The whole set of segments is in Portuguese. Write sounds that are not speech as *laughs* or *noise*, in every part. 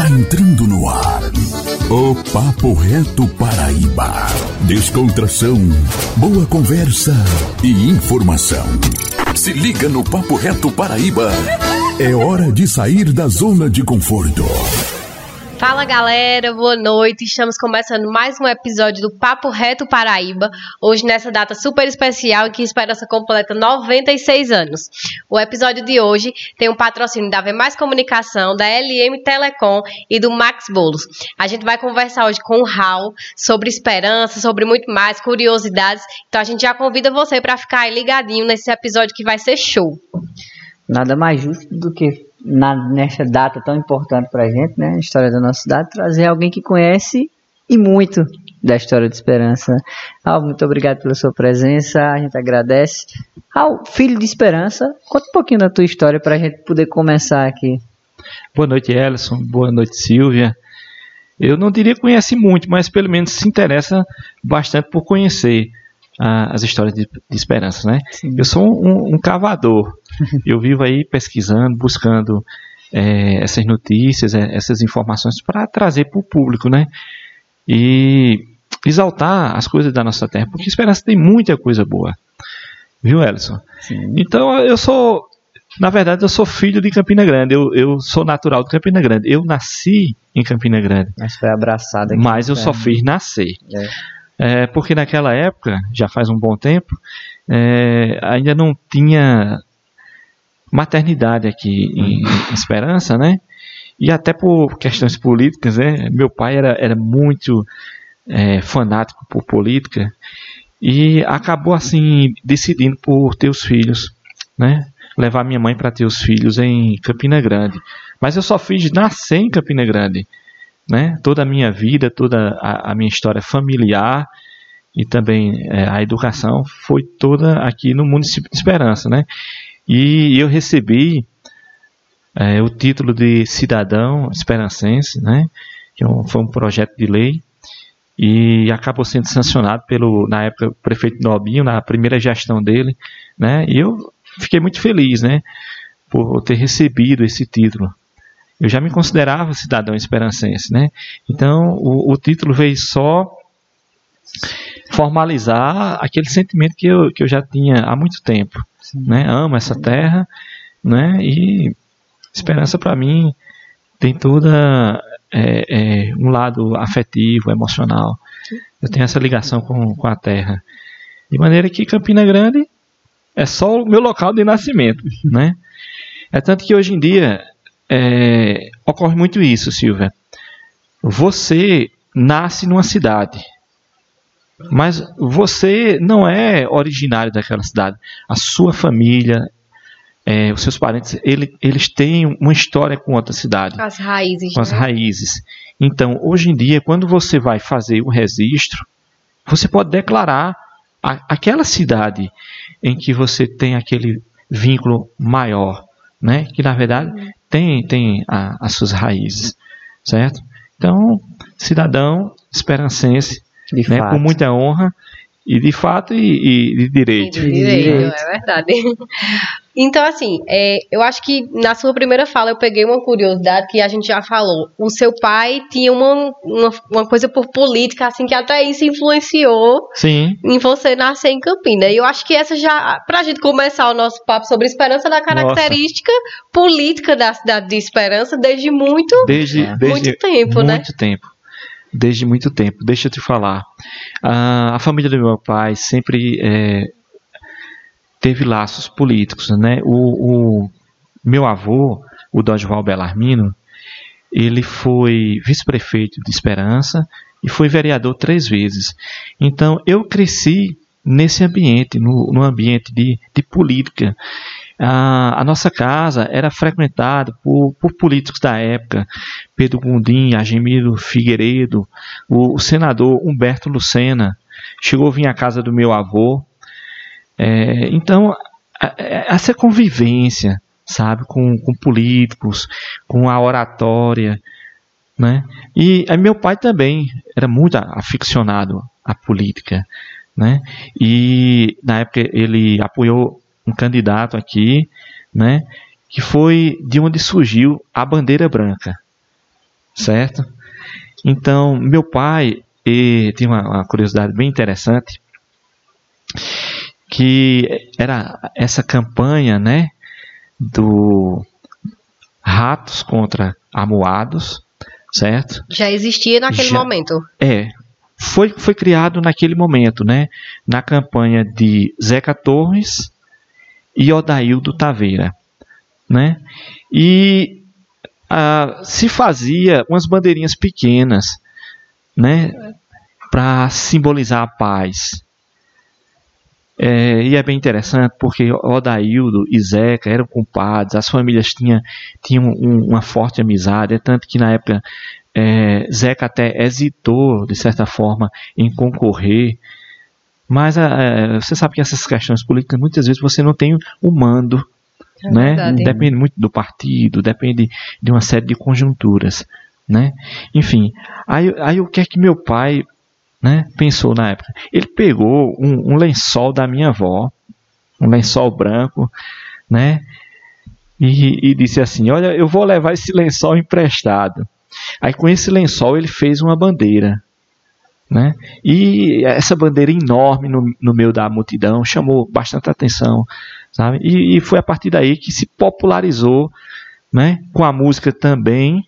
Está entrando no ar o Papo Reto Paraíba. Descontração, boa conversa e informação. Se liga no Papo Reto Paraíba. É hora de sair da zona de conforto. Fala galera, boa noite. Estamos começando mais um episódio do Papo Reto Paraíba. Hoje, nessa data super especial em que Esperança completa 96 anos. O episódio de hoje tem um patrocínio da V Mais Comunicação, da LM Telecom e do Max Bolos. A gente vai conversar hoje com o Raul sobre esperança, sobre muito mais, curiosidades. Então a gente já convida você para ficar ligadinho nesse episódio que vai ser show. Nada mais justo do que na, nessa data tão importante para a gente, né, a história da nossa cidade, trazer alguém que conhece e muito da história de Esperança. Al, muito obrigado pela sua presença, a gente agradece. Al, filho de Esperança, conta um pouquinho da tua história para a gente poder começar aqui. Boa noite, Ellison. Boa noite, Silvia. Eu não diria que conhece muito, mas pelo menos se interessa bastante por conhecer as histórias de, de esperança, né? Sim. Eu sou um, um cavador. *laughs* Eu vivo aí pesquisando, buscando é, essas notícias, é, essas informações para trazer para o público, né? E exaltar as coisas da nossa terra, porque esperança tem muita coisa boa. Viu, Ellison? Sim. Então eu sou, na verdade, eu sou filho de Campina Grande. Eu, eu sou natural de Campina Grande. Eu nasci em Campina Grande. Mas foi abraçado aqui. Mas eu só fiz nascer. É. É, porque naquela época, já faz um bom tempo, é, ainda não tinha maternidade aqui em, em, Esperança, né? E até por questões políticas, né? Meu pai era, era muito é, fanático por política e acabou assim decidindo por ter os filhos, né? Levar minha mãe para ter os filhos em Campina Grande. Mas eu só fiz nascer em Campina Grande né? Toda a minha vida, toda a, a minha história familiar e também é, a educação foi toda aqui no município de Esperança, né? E eu recebi é, o título de cidadão esperancense, né? Que é foi um projeto de lei e acabou sendo sancionado pelo, na época, o prefeito Nobinho, na primeira gestão dele, né? E eu fiquei muito feliz, né? Por ter recebido esse título eu já me considerava cidadão esperancense, né? Então, o, o título veio só formalizar aquele sentimento que eu, que eu já tinha há muito tempo, Sim. né? Amo essa terra, né? E esperança para mim tem toda é, é, um lado afetivo, emocional. Eu tenho essa ligação com, com a terra. De maneira que Campina Grande é só o meu local de nascimento, né? É tanto que hoje em dia é, ocorre muito isso, Silvia. Você nasce numa cidade, mas você não é originário daquela cidade. A sua família, é, os seus parentes, ele, eles têm uma história com outra cidade. Com as raízes. Com as né? raízes. Então, hoje em dia, quando você vai fazer o registro, você pode declarar a, aquela cidade em que você tem aquele vínculo maior, né? Que na verdade uhum tem, tem a, as suas raízes, certo? Então, cidadão esperancense, né, com muita honra, e de fato e, e de direito. E de direito, é verdade. *laughs* Então, assim, é, eu acho que na sua primeira fala eu peguei uma curiosidade que a gente já falou. O seu pai tinha uma, uma, uma coisa por política, assim, que até isso influenciou Sim. em você nascer em Campina. E eu acho que essa já, pra gente começar o nosso papo sobre esperança, da característica Nossa. política da cidade de Esperança desde muito, desde, muito desde tempo, muito né? Muito tempo desde muito tempo. Deixa eu te falar. a família do meu pai sempre é, teve laços políticos. Né? O, o meu avô, o Dodgeval Belarmino, ele foi vice-prefeito de Esperança e foi vereador três vezes. Então eu cresci nesse ambiente, no, no ambiente de, de política. A, a, nossa casa era frequentada por, por, políticos da época, Pedro Gundim, Agemiro Figueiredo, o, o, senador Humberto Lucena, chegou a vir à casa do meu avô. É, então, essa convivência, sabe, com, com políticos, com a oratória, né? E meu pai também era muito aficionado à política, né? E na época ele apoiou um candidato aqui, né, que foi de onde surgiu a bandeira branca, certo? Então, meu pai e, tinha uma, uma curiosidade bem interessante, que era essa campanha, né, do ratos contra amuados, certo? Já existia naquele Já, momento. É, foi, foi criado naquele momento, né, na campanha de Zeca Torres e Odaildo Taveira, né? E ah, se fazia umas bandeirinhas pequenas, né, para simbolizar a paz. É, e é bem interessante porque Odaildo e Zeca eram compadres, as famílias tinham, tinham um, uma forte amizade, é tanto que na época é, Zeca até hesitou, de certa forma, em concorrer. Mas é, você sabe que essas questões políticas, muitas vezes você não tem o mando É né? verdade. Depende muito do partido, depende de uma série de conjunturas, né? Enfim, aí, aí o que é que meu pai, né, pensou na época? Ele pegou um, um lençol da minha avó, um lençol branco, né? E, e disse assim: Olha, eu vou levar esse lençol emprestado. Aí com esse lençol ele fez uma bandeira, né? E essa bandeira enorme no, no meio da multidão chamou bastante atenção, sabe? E, e foi a partir daí que se popularizou, né? Com a música também,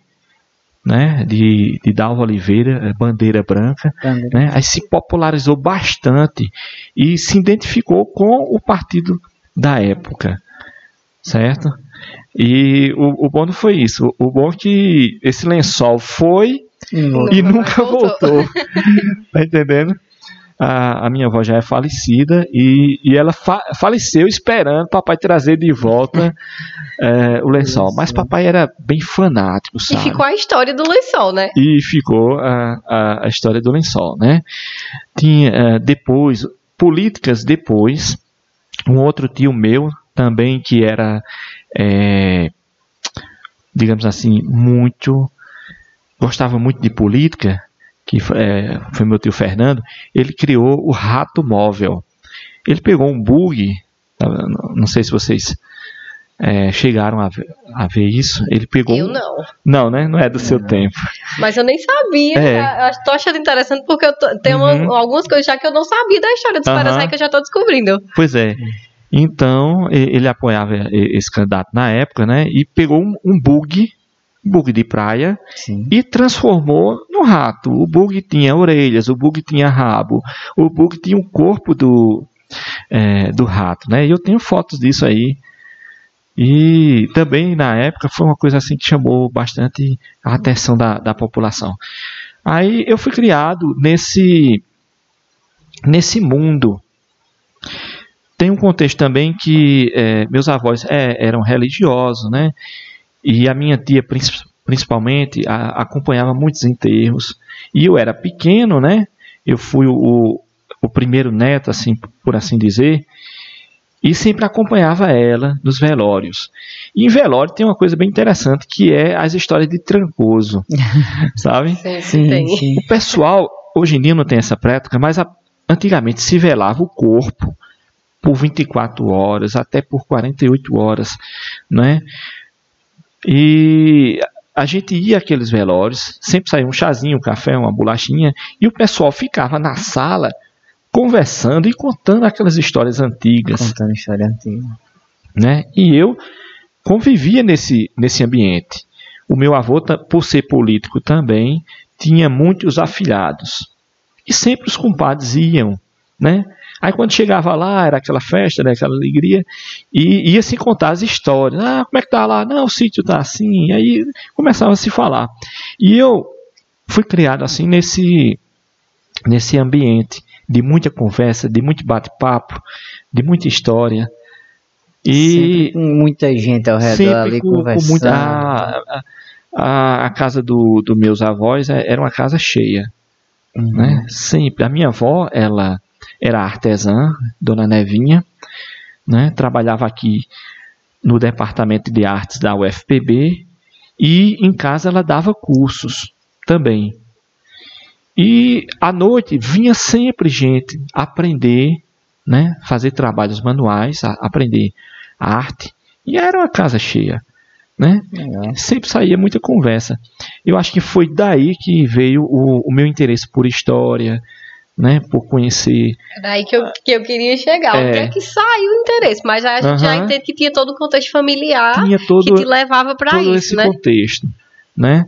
né? De, de Dalva Oliveira, eh, Bandeira Branca, Também. né? Aí se popularizou bastante e se identificou com o partido da época, certo? E o, o bom não foi isso. O, o bom é que esse lençol foi E nunca voltou. voltou. *laughs* tá entendendo? A, a minha avó já é falecida e, e ela fa- faleceu esperando papai trazer de volta *laughs* é, o lençol. Mas papai era bem fanático, E sabe? ficou a história do lençol, né? E ficou a, a, a história do lençol, né? Tinha eh, depois, políticas depois, um outro tio meu também que era, eh, digamos assim, muito, gostava muito de política, que eh, foi meu tio Fernando, ele criou o Rato Móvel. Ele pegou um bug, tá? não sei se vocês eh, chegaram a ver, a ver isso, ele pegou... Eu um- não. Não, né? Não é do seu tempo. Mas eu nem sabia. É. Eu tô achando interessante porque eu tô- tem uma- Uhum. algumas coisas já que eu não sabia da história do Esperança Aham. aí que eu já tô descobrindo. Pois é. Então, ele apoiava e- esse candidato na época, né? E pegou um, um bug, bug de praia, Sim. e transformou no rato. O bug tinha orelhas, o bug tinha rabo, o bug tinha o corpo do, é, do rato, né? E eu tenho fotos disso aí. E também na época foi uma coisa assim que chamou bastante a atenção da, da população. Aí eu fui criado nesse nesse mundo. Tem um contexto também que é, meus avós é, eram religiosos, né? E a minha tia, princi- principalmente, a- acompanhava muitos enterros. E eu era pequeno, né? Eu fui o, o primeiro neto, assim, por assim dizer. E sempre acompanhava ela nos velórios. E em velório tem uma coisa bem interessante que é as histórias de Trancoso, *laughs* sabe? Sim, Sim, sim. O pessoal, hoje em dia não tem essa prática, mas a- antigamente se velava o corpo por 24 horas, até por 48 horas, né? E a gente ia àqueles velórios, sempre saía um chazinho, um café, uma bolachinha, e o pessoal ficava na sala conversando e contando aquelas histórias antigas Contando história antiga. né? E eu convivia nesse, nesse ambiente. O meu avô, por ser político também, tinha muitos afilhados. E sempre os compadres iam, né? Aí quando chegava lá, era aquela festa, né, aquela alegria, e ia se contar as histórias. Ah, como é que tá lá? Não, o sítio tá assim. Aí começava a se falar. E eu fui criado assim nesse nesse ambiente de muita conversa, de muito bate-papo, de muita história. E Sempre com muita gente ao redor ali com, com conversando. muita. A, a, a casa do, do meus avós é- era uma casa cheia, Uhum. né? Sempre. A minha avó, ela era artesã, Dona Nevinha, né? Trabalhava aqui no departamento de artes da UFPB e em casa ela dava cursos também. E à noite vinha sempre gente aprender, né? Fazer trabalhos manuais, a- aprender arte. E era uma casa cheia. né? É. Sempre saía muita conversa. Eu acho que foi daí que veio o, o meu interesse por história, né, por conhecer. É daí que eu, que eu queria chegar. É. O que é que saiu o interesse? Mas a gente já entende que tinha todo o contexto familiar tinha todo, que te levava para isso, esse né? contexto, né?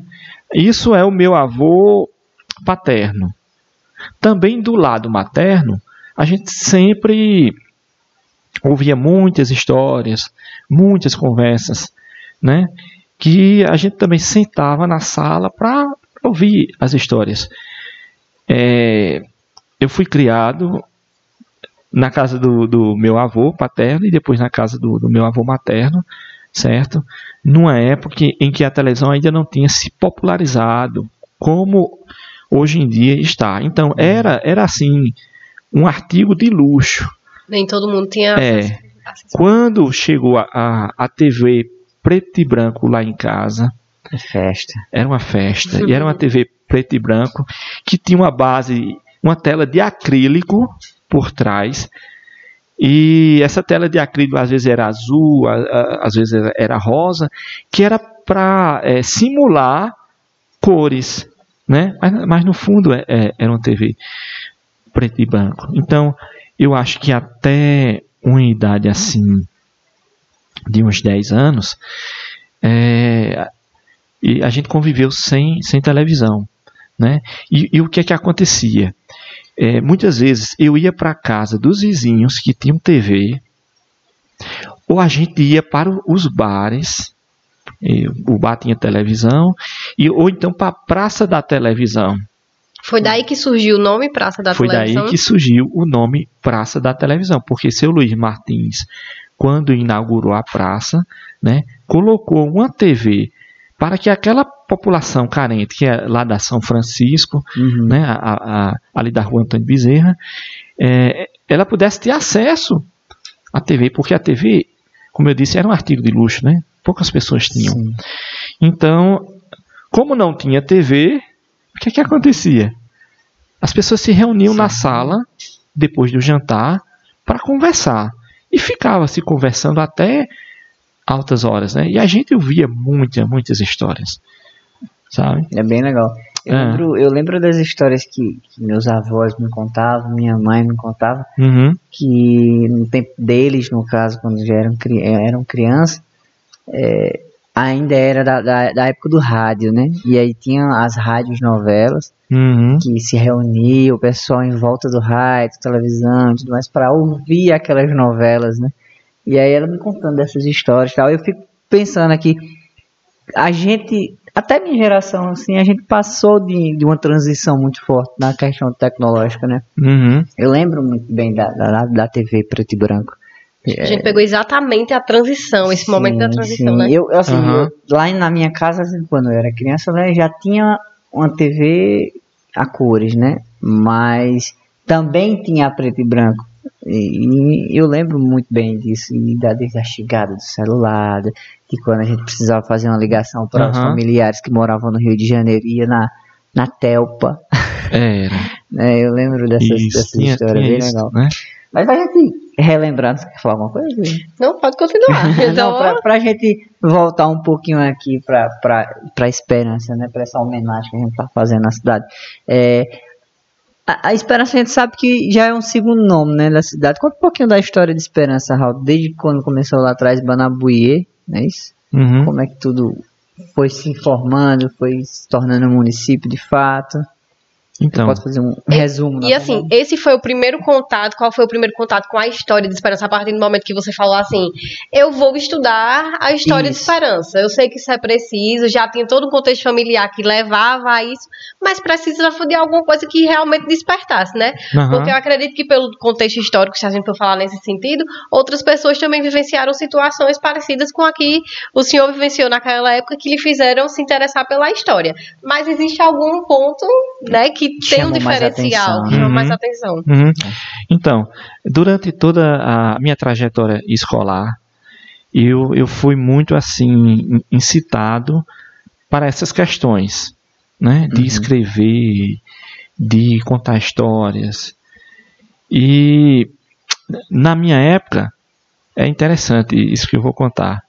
Isso é o meu avô paterno. Também do lado materno, a gente sempre ouvia muitas histórias, muitas conversas, né? Que a gente também sentava na sala para ouvir as histórias. É, eu fui criado na casa do, do, meu avô paterno e depois na casa do, do, meu avô materno, certo? Numa época em que a televisão ainda não tinha se popularizado como hoje em dia está. Então era era assim um artigo de luxo. Nem todo mundo tinha é, Quando chegou a, a, a TV preto e branco lá em casa, é festa. Era uma festa. e era uma *laughs* TV preto e branco que tinha uma base, uma tela de acrílico por trás. E essa tela de acrílico às vezes era azul, às vezes era rosa, que era para é, simular cores, né? Mas, mas no fundo é, é, era uma TV preto e branco. Então eu acho que até uma idade assim de uns 10 anos, é, a gente conviveu sem, sem televisão. Né? E, e o que é que acontecia? É, muitas vezes eu ia para a casa dos vizinhos que tinham TV, ou a gente ia para os bares, o bar tinha televisão, e, ou então para a Praça da Televisão. Foi daí que surgiu o nome Praça da Foi Televisão? Foi daí que surgiu o nome Praça da Televisão, porque seu Luiz Martins, quando inaugurou a praça, né, colocou uma TV para que aquela população carente, que é lá da São Francisco, uhum. né, a, a, ali da rua Antônio Bezerra, é, ela pudesse ter acesso à TV, porque a TV, como eu disse, era um artigo de luxo, né? Poucas pessoas tinham. Sim. Então, como não tinha TV, o que, é que acontecia? As pessoas se reuniam Sim. na sala, depois do jantar, para conversar. E ficava se conversando até altas horas, né? E a gente ouvia muitas, muitas histórias, sabe? É bem legal. Eu, é. lembro, eu lembro das histórias que, que, meus avós me contavam, minha mãe me contava, uhum. que no tempo deles, no caso, quando já eram, eram crianças, é, ainda era da, da, da, época do rádio, né? E aí tinha as rádios novelas uhum. que se reunia o pessoal em volta do rádio, televisão e tudo mais para ouvir aquelas novelas, né? E aí ela me contando dessas histórias e tal, eu fico pensando aqui, a gente, até minha geração, assim, a gente passou de, de uma transição muito forte na questão tecnológica, né? Uhum. Eu lembro muito bem da, da, da TV preto e branco. A gente pegou exatamente a transição, esse sim, momento da transição, sim. né? Eu, assim, uhum. eu, lá na minha casa, assim, quando eu era criança, né, já tinha uma TV a cores, né? Mas também tinha preto e branco. E, e eu lembro muito bem disso, e da, da chegada do celular, que quando a gente precisava fazer uma ligação para uhum. os familiares que moravam no Rio de Janeiro, ia na, na Telpa. Era. *laughs* é, eu lembro dessas, isso, dessas tinha, histórias, tinha bem isso, legal. Né? Mas a gente relembrando, você quer falar alguma coisa? Não, pode continuar. *laughs* Então... Não, pra, pra gente voltar um pouquinho aqui pra, pra, pra esperança, né? Pra essa homenagem que a gente tá fazendo na cidade. É, a, a, Esperança a gente sabe que já é um segundo nome, né, da cidade. Conta um pouquinho da história de Esperança, Raul. Desde quando começou lá atrás, Banabuie, não é isso? Uhum. Como é que tudo foi se formando, foi se tornando um município de fato? Então, pode fazer um resumo. E, e assim, esse foi o primeiro contato. Qual foi o primeiro contato com a história de Esperança? A partir do momento que você falou assim, eu vou estudar a história isso. de Esperança. Eu sei que isso é preciso, já tinha todo um contexto familiar que levava a isso, mas precisava de alguma coisa que realmente despertasse, né? Uhum. Porque eu acredito que pelo contexto histórico, se a gente for falar nesse sentido, outras pessoas também vivenciaram situações parecidas com a que o senhor vivenciou naquela época que lhe fizeram se interessar pela história. Mas existe algum ponto, né, que que tem um diferencial, que chama mais uhum. atenção. Uhum. Então, durante toda a minha trajetória escolar, eu, eu fui muito assim incitado para essas questões, né, de uhum. escrever, de contar histórias. E na minha época é interessante isso que eu vou contar.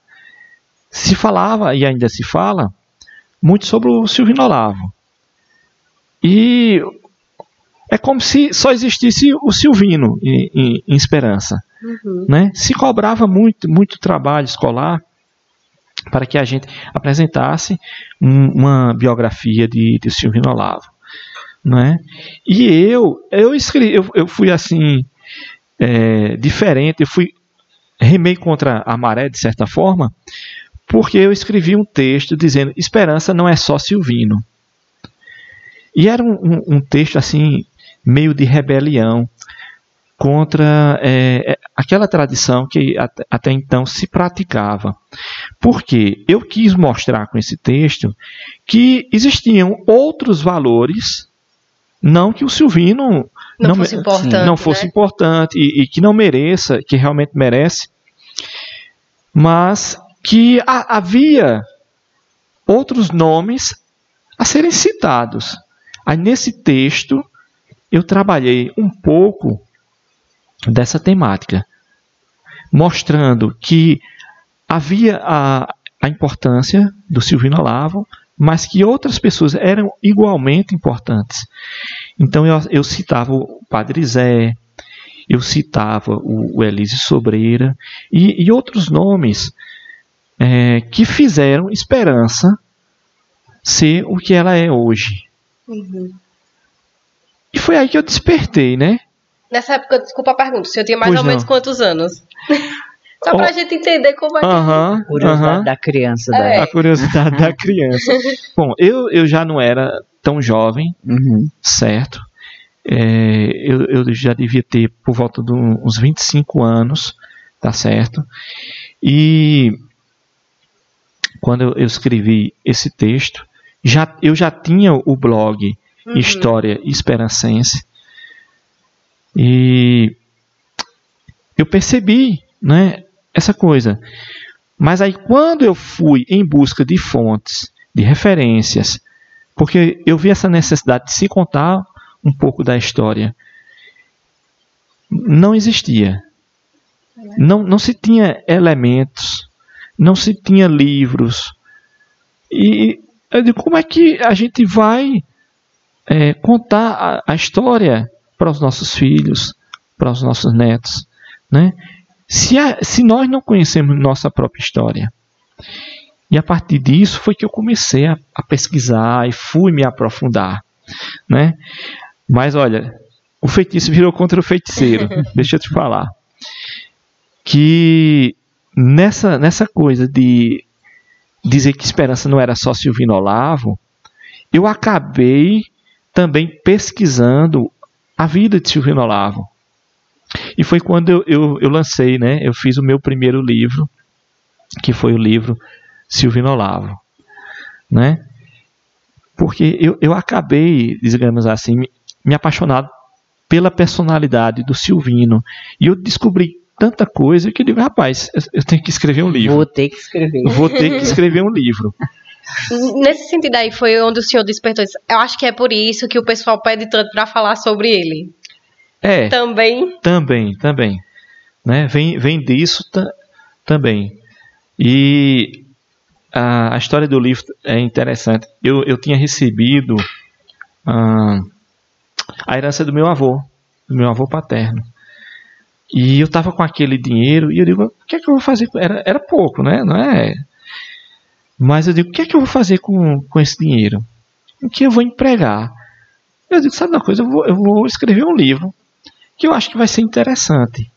se falava, e ainda se fala, muito sobre o Silvino Olavo. E é como se só existisse o Silvino em, em, em Esperança. Uhum. Né? Se cobrava muito, muito trabalho escolar para que a gente apresentasse um, uma biografia de, de Silvino Olavo. Né? E eu, eu escrevi, eu, eu fui assim, é, diferente, eu fui, remei contra a maré, de certa forma, porque eu escrevi um texto dizendo: Esperança não é só Silvino. E era um, um, texto assim, meio de rebelião contra é, é aquela tradição que até, até então se praticava. Porque eu quis mostrar com esse texto que existiam outros valores, não que o Silvino não, não fosse importante, não fosse né? importante e, e, que não mereça, que realmente merece, mas que a, havia outros nomes a serem citados. Aí nesse texto eu trabalhei um pouco dessa temática, mostrando que havia a, a importância do Silvino Olavo, mas que outras pessoas eram igualmente importantes. Então eu, eu citava o Padre Zé, eu citava o, o Elise Sobreira e, e outros nomes é, que fizeram Esperança ser o que ela é hoje. Uhum. E foi aí que eu despertei, né? Nessa época, desculpa a pergunta, o senhor tinha mais pois ou não. menos quantos anos? *laughs* Só pra oh. gente entender como é que... Uhum, curiosidade uhum. da criança. É. A curiosidade da criança. *laughs* Bom, eu, eu já não era tão jovem, uhum. certo? É, eu, eu já devia ter por volta de uns 25 anos, tá certo? E quando eu, eu escrevi esse texto, já, eu já tinha o blog uhum. História Esperancense, e eu percebi né, essa coisa. Mas aí, quando eu fui em busca de fontes, de referências, porque eu vi essa necessidade de se contar um pouco da história, não existia. Não, não se tinha elementos, não se tinha livros. E eu digo, como é que a gente vai é, contar a, a história para os nossos filhos, para os nossos netos, né? Se, a, se nós não conhecemos nossa própria história, e a partir disso foi que eu comecei a, a pesquisar e fui me aprofundar, né? Mas olha, o feitiço virou contra o feiticeiro. *laughs* Deixa eu te falar que nessa nessa coisa de dizer que esperança não era só Silvino Olavo, eu acabei também pesquisando a vida de Silvino Olavo. E foi quando eu, eu, eu, lancei, né? Eu fiz o meu primeiro livro, que foi o livro Silvino Olavo, né? Porque eu, eu acabei, digamos assim, me, me apaixonado pela personalidade do Silvino. E eu descobri tanta coisa que eu digo, rapaz, eu tenho que escrever um livro. Vou ter que escrever. Vou ter que *laughs* escrever um livro. Nesse sentido aí foi onde o senhor despertou isso. Eu acho que é por isso que o pessoal pede tanto para falar sobre ele. É. Também. Também, também. Né? Vem, vem disso também. E a, a, história do livro é interessante. Eu, eu tinha recebido ah, a herança do meu avô, do meu avô paterno. E eu estava com aquele dinheiro e eu digo, o que é que eu vou fazer? Era, era pouco, né? Não é mas eu digo, o que é que eu vou fazer com, com esse dinheiro? O que eu vou empregar? Eu digo, sabe uma coisa, eu vou, eu vou escrever um livro que eu acho que vai ser interessante.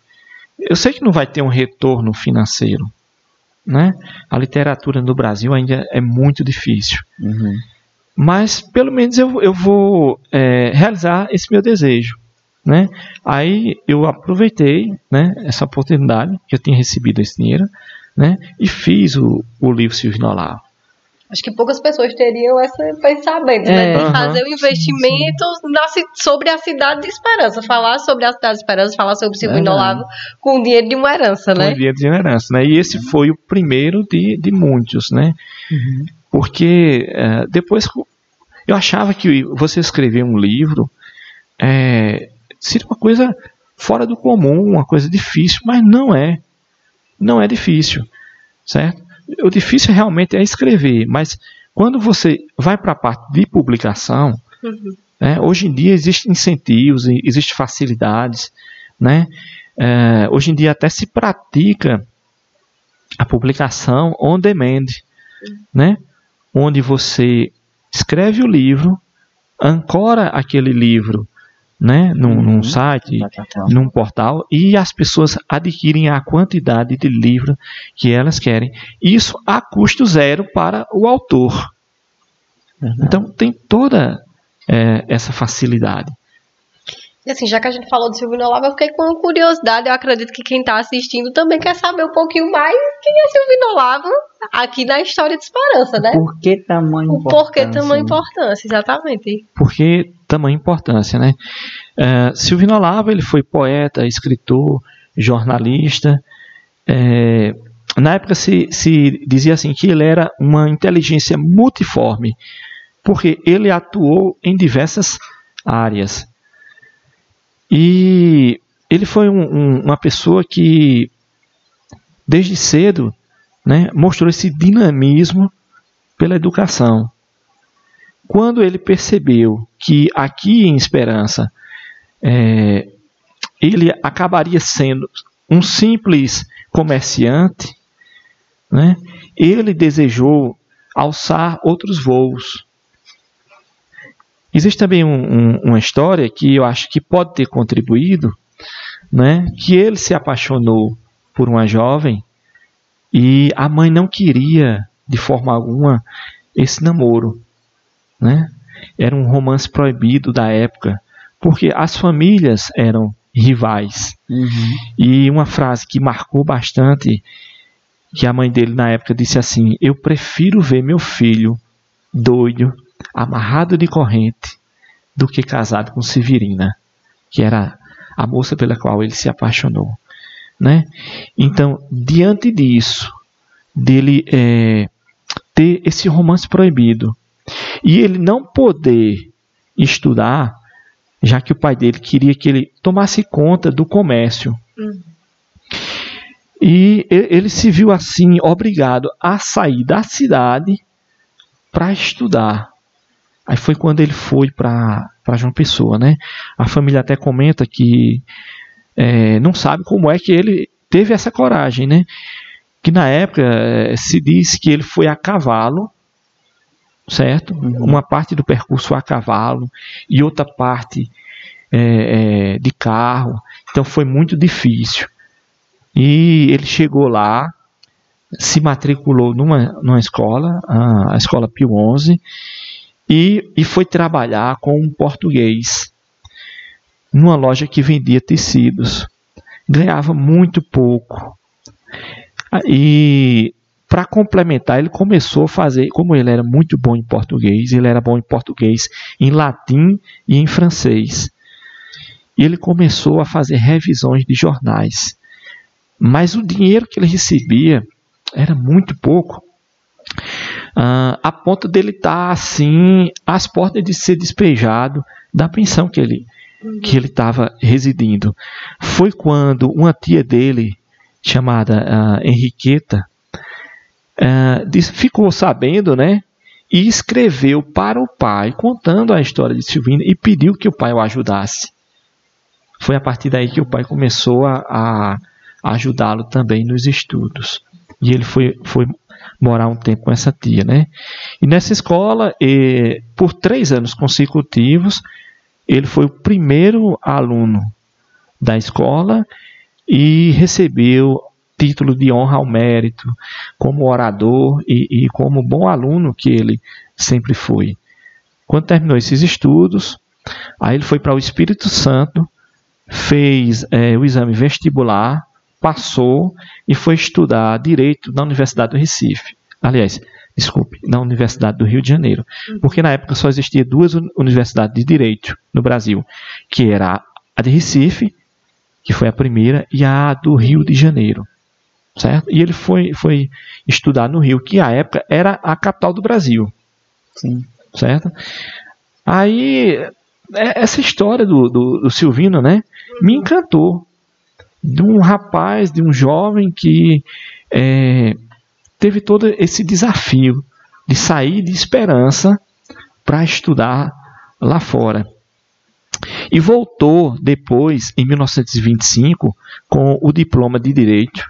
Eu sei que não vai ter um retorno financeiro. Né? A literatura no Brasil ainda é muito difícil. Uhum. Mas pelo menos eu, eu vou é, realizar esse meu desejo. Né? Aí eu aproveitei né, essa oportunidade que eu tinha recebido esse dinheiro né? E fiz o, o livro Silvio Olavo. Acho que poucas pessoas teriam esse pensamento, né? é, né? De fazer o um investimento na, sobre a cidade de Esperança. Falar sobre a cidade de Esperança, falar sobre Silvio é, com dinheiro de uma herança, né? Com dinheiro de uma herança, né? E esse foi o primeiro de, de muitos, né? Uhum. Porque é, depois eu achava que você escrever um livro é, seria uma coisa fora do comum, uma coisa difícil, mas não é não é difícil, certo? o difícil realmente é escrever, mas quando você vai para a parte de publicação, uhum. né, hoje em dia existem incentivos, existem facilidades, né? É, hoje em dia até se pratica a publicação on demand, uhum. né? Onde você escreve o livro, ancora aquele livro né, num, uhum. num site, num portal, e as pessoas adquirem a quantidade de livro que elas querem. Isso a custo zero para o autor. Uhum. Então tem toda é, essa facilidade. E assim, já que a gente falou do Silvino Olavo, eu fiquei com curiosidade. Eu acredito que quem está assistindo também quer saber um pouquinho mais quem é Silvino Olavo aqui na história de Esperança, né? Por que tamanho importância? Por que tamanho importância, exatamente. Por que tamanho importância, né? Uh, Silvino Olavo, ele foi poeta, escritor, jornalista. É, na época se, se dizia assim que ele era uma inteligência multiforme, porque ele atuou em diversas áreas. E ele foi um, um, uma pessoa que, desde cedo, né, mostrou esse dinamismo pela educação. Quando ele percebeu que aqui em Esperança é, ele acabaria sendo um simples comerciante, né, ele desejou alçar outros voos. Existe também um, um, uma história que eu acho que pode ter contribuído, né, que ele se apaixonou por uma jovem e a mãe não queria de forma alguma esse namoro, né? Era um romance proibido da época, porque as famílias eram rivais. Uhum. E uma frase que marcou bastante, que a mãe dele na época disse assim: Eu prefiro ver meu filho doido amarrado de corrente, do que casado com Severina, que era a moça pela qual ele se apaixonou. Né? Então, diante disso, dele é, ter esse romance proibido, e ele não poder estudar, já que o pai dele queria que ele tomasse conta do comércio. Uhum. E ele se viu assim obrigado a sair da cidade para estudar. Aí foi quando ele foi para João Pessoa, né? A família até comenta que é, não sabe como é que ele teve essa coragem, né? Que na época é, se disse que ele foi a cavalo, certo? Uhum. Uma parte do percurso a cavalo e outra parte é, é, de carro. Então foi muito difícil. E ele chegou lá, se matriculou numa, numa escola, a, escola Pio XI, e, e foi trabalhar com um português numa loja que vendia tecidos. Ganhava muito pouco. E para complementar, ele começou a fazer, como ele era muito bom em português, ele era bom em português, em latim e em francês. E ele começou a fazer revisões de jornais. Mas o dinheiro que ele recebia era muito pouco uh, a ponto dele estar tá, assim às portas de ser despejado da pensão que ele uhum. que ele estava residindo. Foi quando uma tia dele chamada uh, Henriqueta uh, ficou sabendo, né? E escreveu para o pai contando a história de Silvina e pediu que o pai o ajudasse. Foi a partir daí que o pai começou a, a ajudá-lo também nos estudos. E ele foi, foi morar um tempo com essa tia, né? E nessa escola, por três anos consecutivos, ele foi o primeiro aluno da escola e recebeu título de honra ao mérito como orador e, e como bom aluno que ele sempre foi. Quando terminou esses estudos, aí ele foi para o Espírito Santo, fez é, o exame vestibular passou e foi estudar direito na Universidade do Recife. Aliás, desculpe, na Universidade do Rio de Janeiro. Uhum. Porque na época só existia duas universidades de direito no Brasil, que era a de Recife, que foi a primeira, e a do Rio de Janeiro. Certo? E ele foi, foi estudar no Rio, que à época era a capital do Brasil. Sim. Certo? Aí, é, essa história do, do, do Silvino, né, me encantou de um rapaz, de um jovem que é, teve todo esse desafio de sair de Esperança para estudar lá fora. E voltou depois, em 1925, com o diploma de Direito.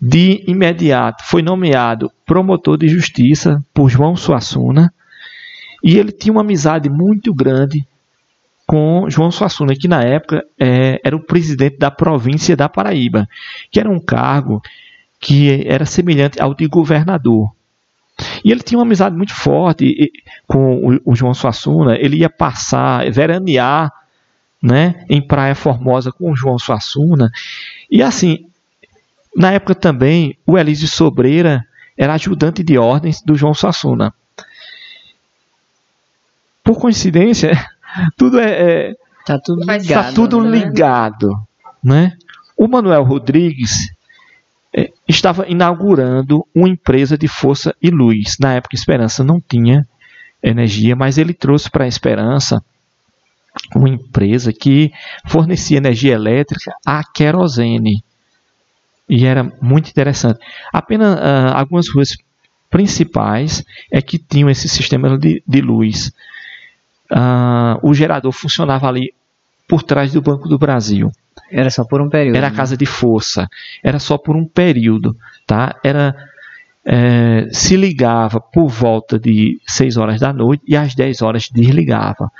De imediato foi nomeado promotor de justiça por João Suassuna e ele tinha uma amizade muito grande com João Suassuna, que na época é, era o presidente da província da Paraíba, que era um cargo que era semelhante ao de governador. E ele tinha uma amizade muito forte com o, o João Suassuna, ele ia passar, veranear né, em Praia Formosa com o João Suassuna. E assim, na época também, o Elísio Sobreira era ajudante de ordens do João Suassuna. Por coincidência, *laughs* tudo é, é tá tudo ligado. Tá tudo né? ligado, né? O Manuel Rodrigues é, estava inaugurando uma empresa de força e luz. Na época, Esperança não tinha energia, mas ele trouxe para a Esperança uma empresa que fornecia energia elétrica a querosene. E era muito interessante. Apenas uh, algumas ruas principais é que tinham esse sistema de, de luz. Uh, o gerador funcionava ali por trás do Banco do Brasil. Era só por um período. Era a né? casa de força. Era só por um período, tá? Era é, se ligava por volta de 6 horas da noite e às 10 horas desligava.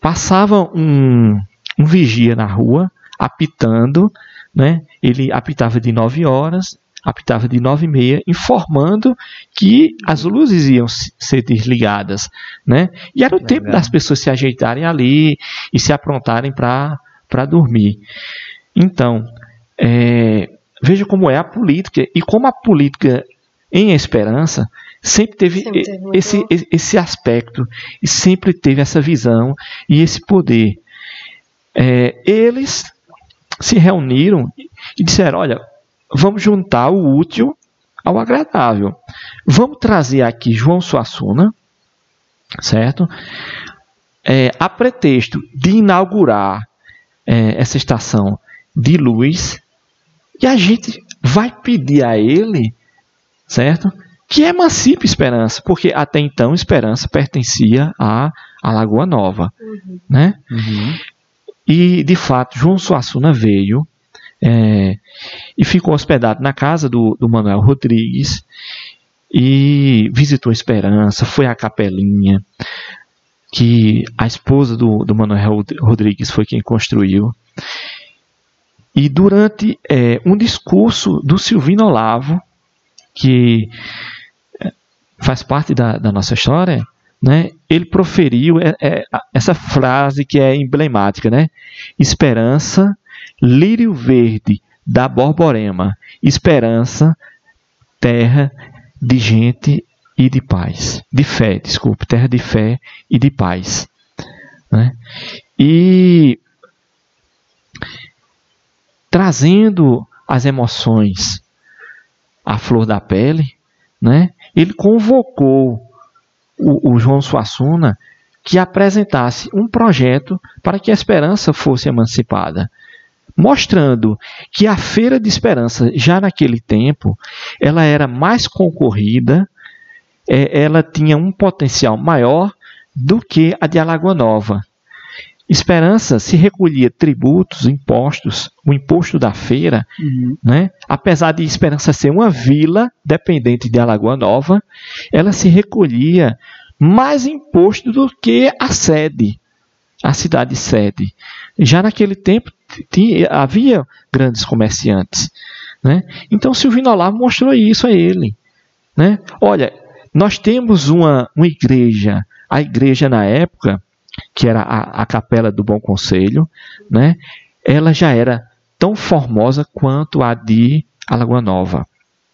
Passava um, um vigia na rua apitando, né? Ele apitava de 9 horas, apitava de 9 e meia, informando que as luzes iam ser desligadas, né? E era o Legal. tempo das pessoas se ajeitarem ali e se aprontarem para para dormir. Então, é, veja como é a política e como a política em Esperança sempre teve, Sempre teve esse, esse aspecto e sempre teve essa visão e esse poder. É, eles se reuniram e disseram: olha, vamos juntar o útil ao agradável. Vamos trazer aqui João Suassuna, certo? É, a pretexto de inaugurar é, essa estação de luz, e a gente vai pedir a ele, certo? Que emancipe Esperança, porque até então Esperança pertencia à, à Lagoa Nova, né? Uhum. E, de fato, João Suassuna veio é, e ficou hospedado na casa do, do Manuel Rodrigues e visitou Esperança, foi à capelinha, que a esposa do, do Manuel Rod- Rodrigues foi quem construiu. E durante é, um discurso do Silvino Olavo, que é, faz parte da, da nossa história, né, ele proferiu é, é, essa frase que é emblemática, né? Esperança, lírio verde da Borborema, esperança, terra de gente e de paz, de fé, desculpe, terra de fé e de paz, né? E trazendo as emoções à flor da pele, né? Ele convocou o, o João Suassuna que apresentasse um projeto para que a esperança fosse emancipada, mostrando que a feira de esperança já naquele tempo ela era mais concorrida, é, ela tinha um potencial maior do que a de Alagoa Nova. Esperança se recolhia tributos, impostos, o imposto da feira, Uhum. né? apesar de Esperança ser uma vila dependente de Alagoa Nova, ela se recolhia mais imposto do que a sede, a cidade sede. Já naquele tempo tinha, havia grandes comerciantes. Né? Então Silvino Olavo mostrou isso a ele. Né? Olha, nós temos uma, uma igreja, a igreja na época, que era a, a capela do Bom Conselho, né? ela já era tão formosa quanto a de Alagoa Nova.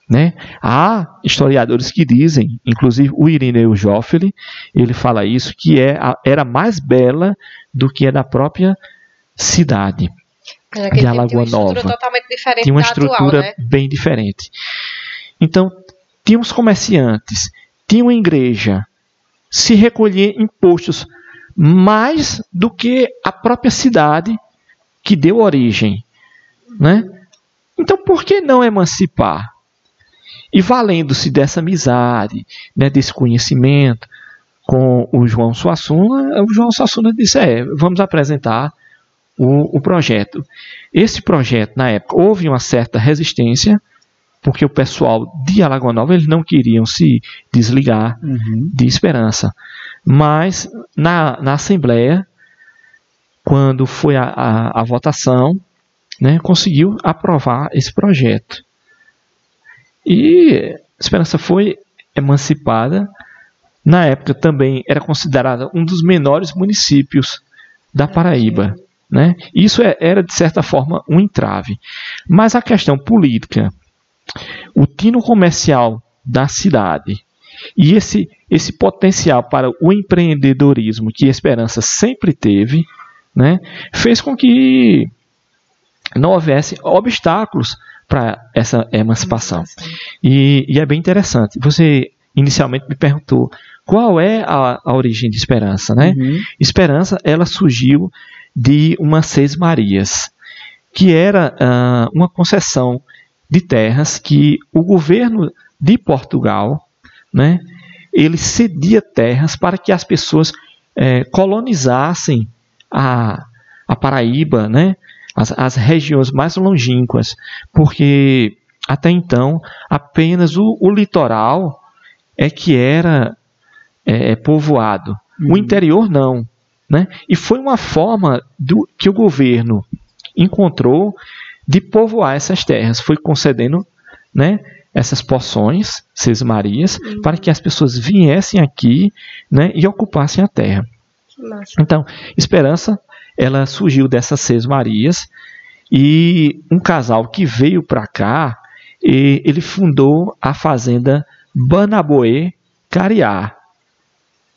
Né? Há historiadores que dizem, inclusive o Irineu Joffre, ele fala isso, que é a, era mais bela do que a da própria cidade. Naquele de Alagoa tinha uma estrutura Nova. totalmente diferente Tinha uma estrutura atual, né? bem diferente. Então, tínhamos comerciantes, tinha uma igreja, se recolhia impostos mais do que a própria cidade que deu origem. Né? Então, por que não emancipar? E valendo-se dessa amizade, né, desse conhecimento com o João Suassuna, o João Suassuna disse: é, vamos apresentar o, o projeto. Esse projeto, na época, houve uma certa resistência, porque o pessoal de Alagoa Nova eles não queriam se desligar uhum. de Esperança. Mas na, na Assembleia, quando foi a, a, a votação, né, conseguiu aprovar esse projeto. E Esperança foi emancipada. Na época também era considerada um dos menores municípios da Paraíba. Né? Isso é, era, de certa forma, um entrave. Mas a questão política, o tino comercial da cidade e esse, esse potencial para o empreendedorismo que a Esperança sempre teve, né, fez com que não houvesse obstáculos para essa emancipação. E, e, é bem interessante. Você inicialmente me perguntou qual é a, a origem de Esperança, né? Uhum. Esperança, ela surgiu de umas seis Marias, que era uh, uma concessão de terras que o governo de Portugal, né, ele cedia terras para que as pessoas é, colonizassem a, a Paraíba, né, as, as regiões mais longínquas, porque até então apenas o, o litoral é que era é, povoado. Uhum. O interior não. Né? E foi uma forma do, que o governo encontrou de povoar essas terras. Foi concedendo né, essas poções, Seis Marias, uhum. para que as pessoas viessem aqui né, e ocupassem a terra. Então, Esperança, ela surgiu dessas Seis Marias e um casal que veio para cá, ele fundou a fazenda Banaboê Cariá.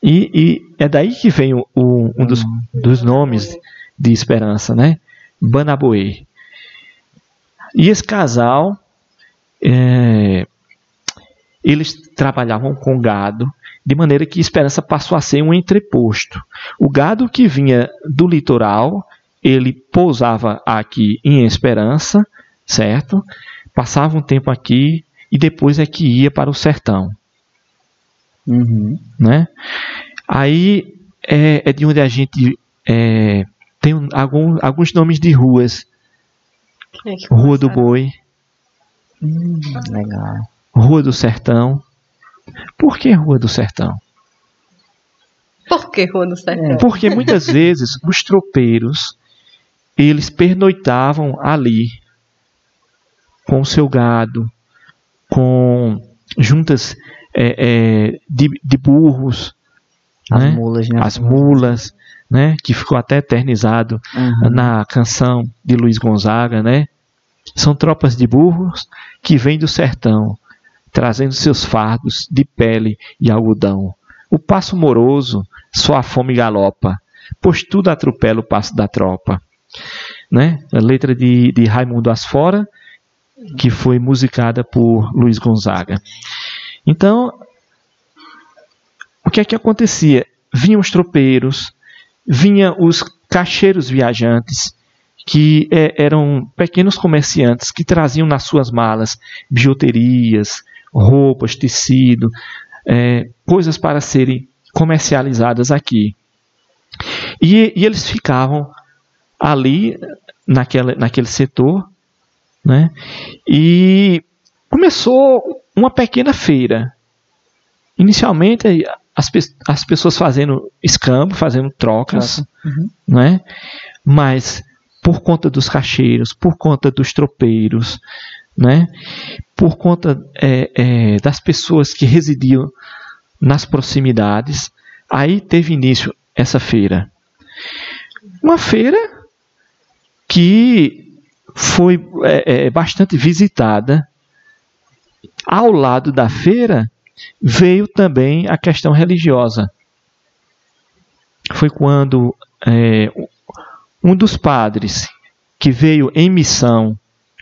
E, e, é daí que vem o, o, um dos, dos, nomes de Esperança, né? Banaboê. E esse casal, é, eles trabalhavam com gado, de maneira que Esperança passou a ser um entreposto. O gado que vinha do litoral, ele pousava aqui em Esperança, certo? Passava um tempo aqui e depois é que ia para o sertão. Uhum. Né? Aí é, é, de onde a gente é, tem algum, alguns nomes de ruas. É Rua do Boi. Hum, legal. Rua do Sertão. Por que Rua do Sertão? Por que Rua do Sertão? É. Porque muitas *laughs* vezes os tropeiros eles pernoitavam ali com o seu gado, com juntas é, é, de, de, burros, as né? mulas, né? as mulas, né? que ficou até eternizado uhum. na canção de Luiz Gonzaga, né? São tropas de burros que vêm do sertão, trazendo seus fardos de pele e algodão. O passo moroso, só a fome galopa, pois tudo atropela o passo da tropa. Né? A letra de, de Raimundo Asfora, que foi musicada por Luiz Gonzaga. Então, o que é que acontecia? Vinham os tropeiros, vinham os cacheiros viajantes, que é, eram pequenos comerciantes que traziam nas suas malas bijuterias, roupas, tecido, é, coisas para serem comercializadas aqui. E, e eles ficavam ali naquela, naquele setor, né? E começou uma pequena feira. Inicialmente as, as pessoas fazendo escambo, fazendo trocas, uhum. né? Mas por conta dos cacheiros, por conta dos tropeiros, né? Por conta é, é, das pessoas que residiam nas proximidades, aí teve início essa feira. Uma feira que foi é, é, bastante visitada. Ao lado da feira veio também a questão religiosa. Foi quando é, um dos padres que veio em missão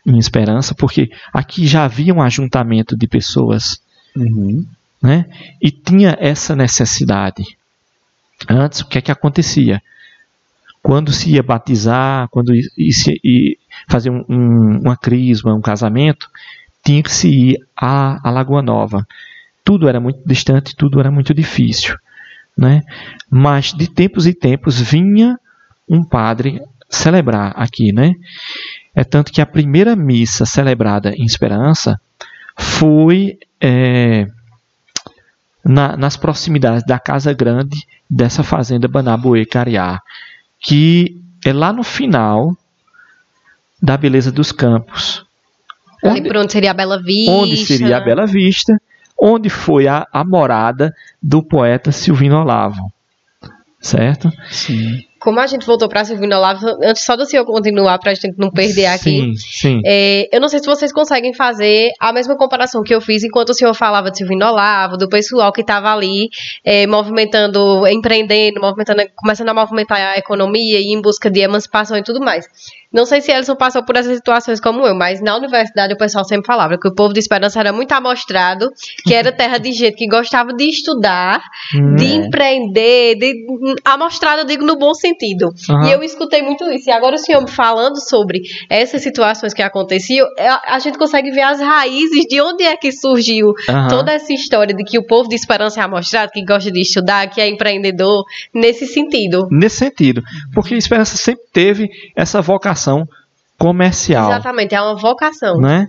em Esperança, porque aqui já havia um ajuntamento de pessoas, uhum. né? E tinha essa necessidade. Antes, o que é que acontecia? quando se ia batizar, quando ia, fazer um, um, uma crisma, um casamento, tinha que se ir à, à Lagoa Nova. Tudo era muito distante, tudo era muito difícil. Né? Mas de tempos e tempos vinha um padre celebrar aqui. Né? É tanto que a primeira missa celebrada em Esperança foi é, na, nas proximidades da Casa Grande dessa fazenda Banabuê Cariá, que é lá no final da Beleza dos Campos. Ali onde, por onde seria a Bela Vista. Onde seria a Bela Vista, onde foi a, a morada do poeta Silvino Olavo. Certo? Sim como a gente voltou para Silvino Olavo, antes só do senhor continuar para a gente não perder aqui. Sim, sim. É, eu não sei se vocês conseguem fazer a mesma comparação que eu fiz enquanto o senhor falava de Silvino Olavo, do pessoal que estava ali é, movimentando, empreendendo, movimentando, começando a movimentar a economia e em busca de emancipação e tudo mais. Não sei se Elson passou por essas situações como eu, mas na universidade o pessoal sempre falava que o povo de Esperança era muito amostrado, que era terra de gente que gostava de estudar, hum, de é. empreender, de amostrado, eu digo no bom sentido. Uhum. E eu escutei muito isso. E agora o senhor me falando sobre essas situações que aconteciam, é, a gente consegue ver as raízes de onde é que surgiu uhum. toda essa história de que o povo de Esperança é amostrado, que gosta de estudar, que é empreendedor, nesse sentido. Nesse sentido. Porque Esperança sempre teve essa vocação vocação comercial. Exatamente, é uma vocação. Né?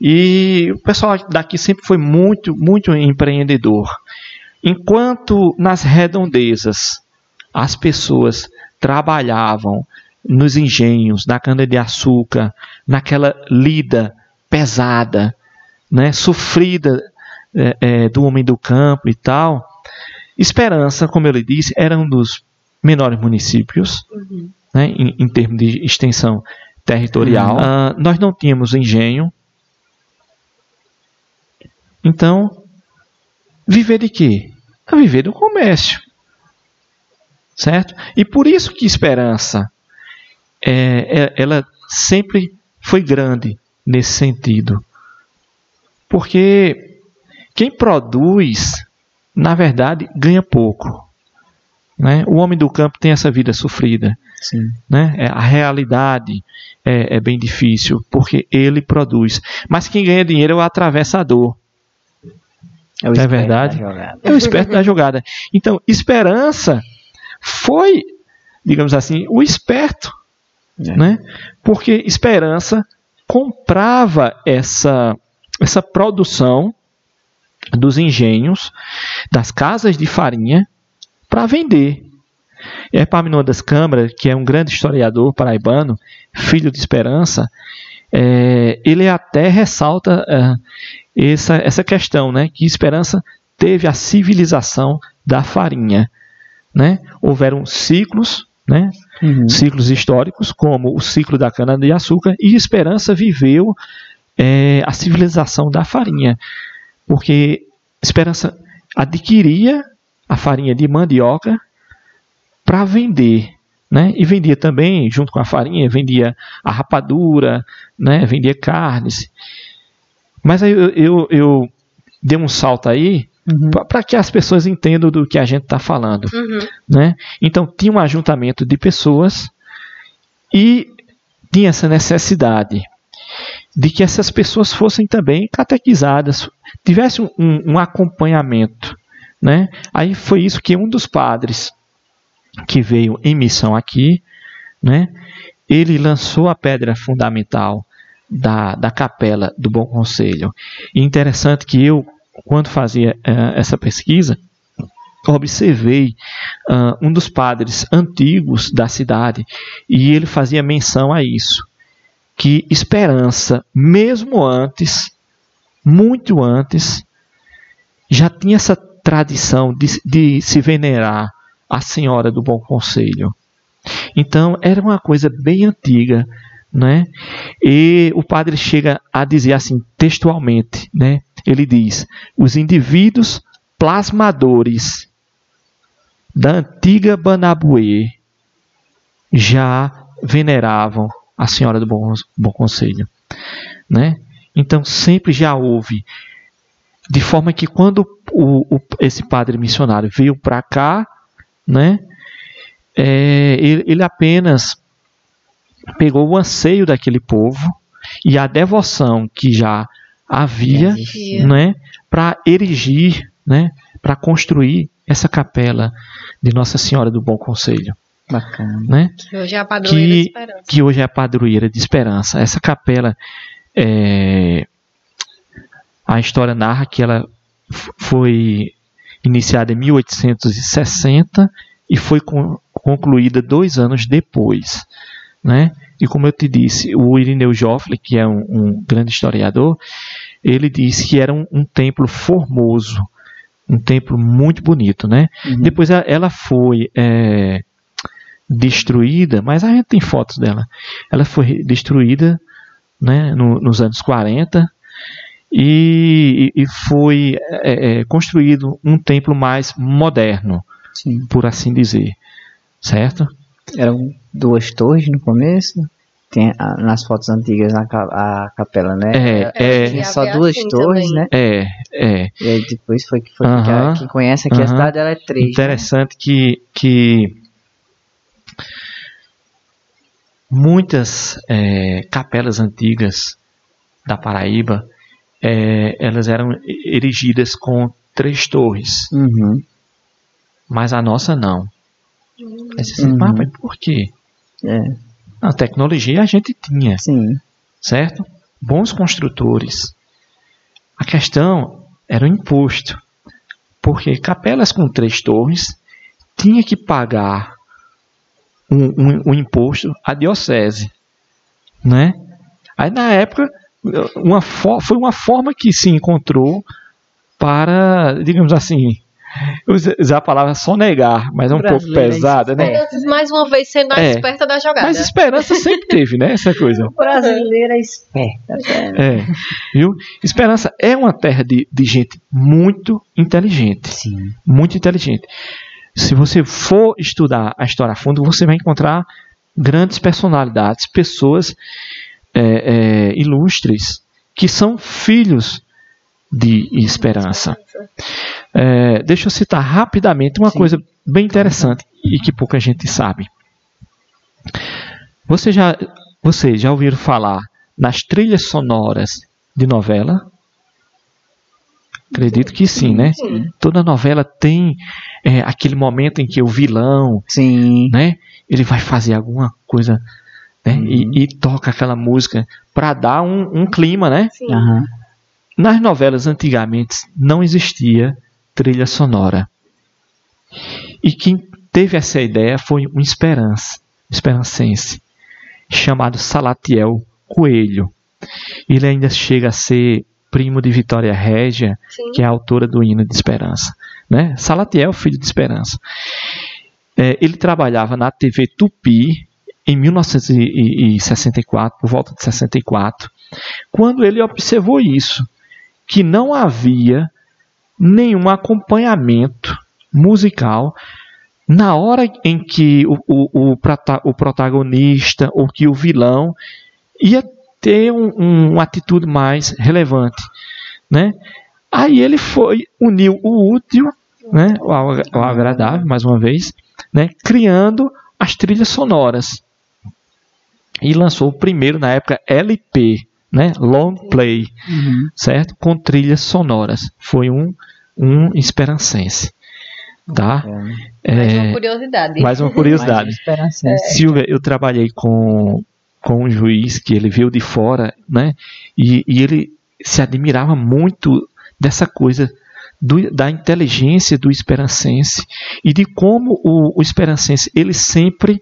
E o pessoal daqui sempre foi muito, muito empreendedor. Enquanto nas redondezas as pessoas trabalhavam nos engenhos, na cana-de-açúcar, naquela lida pesada, né, sofrida é, é, do homem do campo e tal, Esperança, como eu lhe disse, era um dos menores municípios. Uhum né, em, em termos de extensão territorial. Uhum. Uh, nós não tínhamos engenho. Então, viver de quê? A viver do comércio. Certo? E por isso que esperança é, é, ela sempre foi grande nesse sentido. Porque quem produz, na verdade, ganha pouco. Né? O homem do campo tem essa vida sofrida. Sim. Né? É, a realidade é, é, bem difícil, porque ele produz. Mas quem ganha dinheiro é o atravessador. É, o é verdade? É o esperto da jogada. Então, esperança foi, digamos assim, o esperto. É. Né? Porque esperança comprava essa, essa produção dos engenhos, das casas de farinha, para vender. E Epaminondas Câmara, que é um grande historiador paraibano, filho de Esperança, é, ele até ressalta é, essa, essa questão, né, que Esperança teve a civilização da farinha. Né? Houveram ciclos, né, uhum. ciclos históricos, como o ciclo da cana-de-açúcar, e Esperança viveu é, a civilização da farinha, porque Esperança adquiria a farinha de mandioca para vender. Né? E vendia também, junto com a farinha, vendia a rapadura, né? vendia carnes. Mas aí eu, eu, eu dei um salto aí uhum. para que as pessoas entendam do que a gente está falando. Uhum. Né? Então tinha um ajuntamento de pessoas e tinha essa necessidade de que essas pessoas fossem também catequizadas, tivessem um, um acompanhamento. Né? Aí foi isso que um dos padres que veio em missão aqui, né? ele lançou a pedra fundamental da, da capela do Bom Conselho. E interessante que eu, quando fazia uh, essa pesquisa, observei uh, um dos padres antigos da cidade e ele fazia menção a isso, que esperança, mesmo antes, muito antes, já tinha essa tradição de, de se venerar a Senhora do Bom Conselho. Então, era uma coisa bem antiga, né? E o padre chega a dizer assim, textualmente, né? Ele diz: os indivíduos plasmadores da antiga Banabuê já veneravam a Senhora do Bom, Bom Conselho, né? Então sempre já houve de forma que quando o, o, esse padre missionário veio para cá, né, é, ele, ele apenas pegou o anseio daquele povo e a devoção que já havia né, para erigir, né, para construir essa capela de Nossa Senhora do Bom Conselho, Bacana. né? Que hoje é a padroeira Que- da esperança. que hoje é a padroeira de Esperança. Essa capela, é, a história narra que ela foi iniciada em 1860 e foi con- concluída dois anos depois, né? E como eu te disse, o Irineu Joffre, que é um, um grande historiador, ele disse que era um, um templo formoso, um templo muito bonito, né? Uhum. Depois a- ela foi é, destruída, mas a gente tem fotos dela. Ela foi destruída né, no- nos anos 40 e, e foi é, é, construído um templo mais moderno, Sim. por assim dizer. Certo? Eram duas torres no começo. Tem a- nas fotos antigas a, ca- a capela, né? É, é. Tinha só duas assim torres, também. né? É, é. E aí depois foi que foi que a- quem conhece aqui a Aham. cidade ela é três. né? Interessante que, que muitas é, capelas antigas da Paraíba é, elas eram erigidas com três torres, Uhum. mas a nossa não. Aí você Uhum. "Ah, mas por quê? É, A tecnologia a gente tinha, sim. certo? Bons construtores. A questão era o imposto. Porque capelas com três torres tinha que pagar um, um- um imposto à diocese, né? Aí na época uma fo- foi uma forma que se encontrou para, digamos assim, usar a palavra sonegar, mas é um pouco é pesada, né? mais uma vez sendo a É. esperta da jogada. Mas esperança sempre teve, né? Essa coisa. *laughs* O brasileiro é. É, viu? Esperança é uma terra de, de gente muito inteligente, Sim. muito inteligente. Se você for estudar a história a fundo, você vai encontrar grandes personalidades, pessoas é, é, ilustres que são filhos de Esperança. É, deixa eu citar rapidamente uma Sim. coisa bem interessante e que pouca gente sabe. Você já, vocês já ouviram falar nas trilhas sonoras de novela? Acredito que sim, né? Sim. Toda novela tem é, aquele momento em que o vilão, Sim. né? Ele vai fazer alguma coisa, né? Uhum. E, e toca aquela música para dar um, um clima, né? Sim. Aham. Nas novelas antigamente não existia trilha sonora. E quem teve essa ideia foi um esperança, esperancense, chamado Salatiel Coelho. Ele ainda chega a ser primo de Vitória Régia, Sim. que é a autora do hino de Esperança. Né? Salatiel, filho de Esperança. É, ele trabalhava na TV Tupi em 1964, por volta de 64, quando ele observou isso, que não havia nenhum acompanhamento musical na hora em que o, o, o, o protagonista ou que o vilão ia ter um- um- uma atitude mais relevante, né? Aí ele foi uniu o útil, né, o agra- o agradável, mais uma vez, né, criando as trilhas sonoras e lançou o primeiro na época LP, né, long play, Uhum. certo? Com trilhas sonoras. Foi um um esperancense, tá? É. Mais uma É, curiosidade. mais uma curiosidade. Mais esperança. Silvia, eu trabalhei com, com um juiz que ele veio de fora, né? E, e ele se admirava muito dessa coisa do- da inteligência do esperancense e de como o, o esperancense ele sempre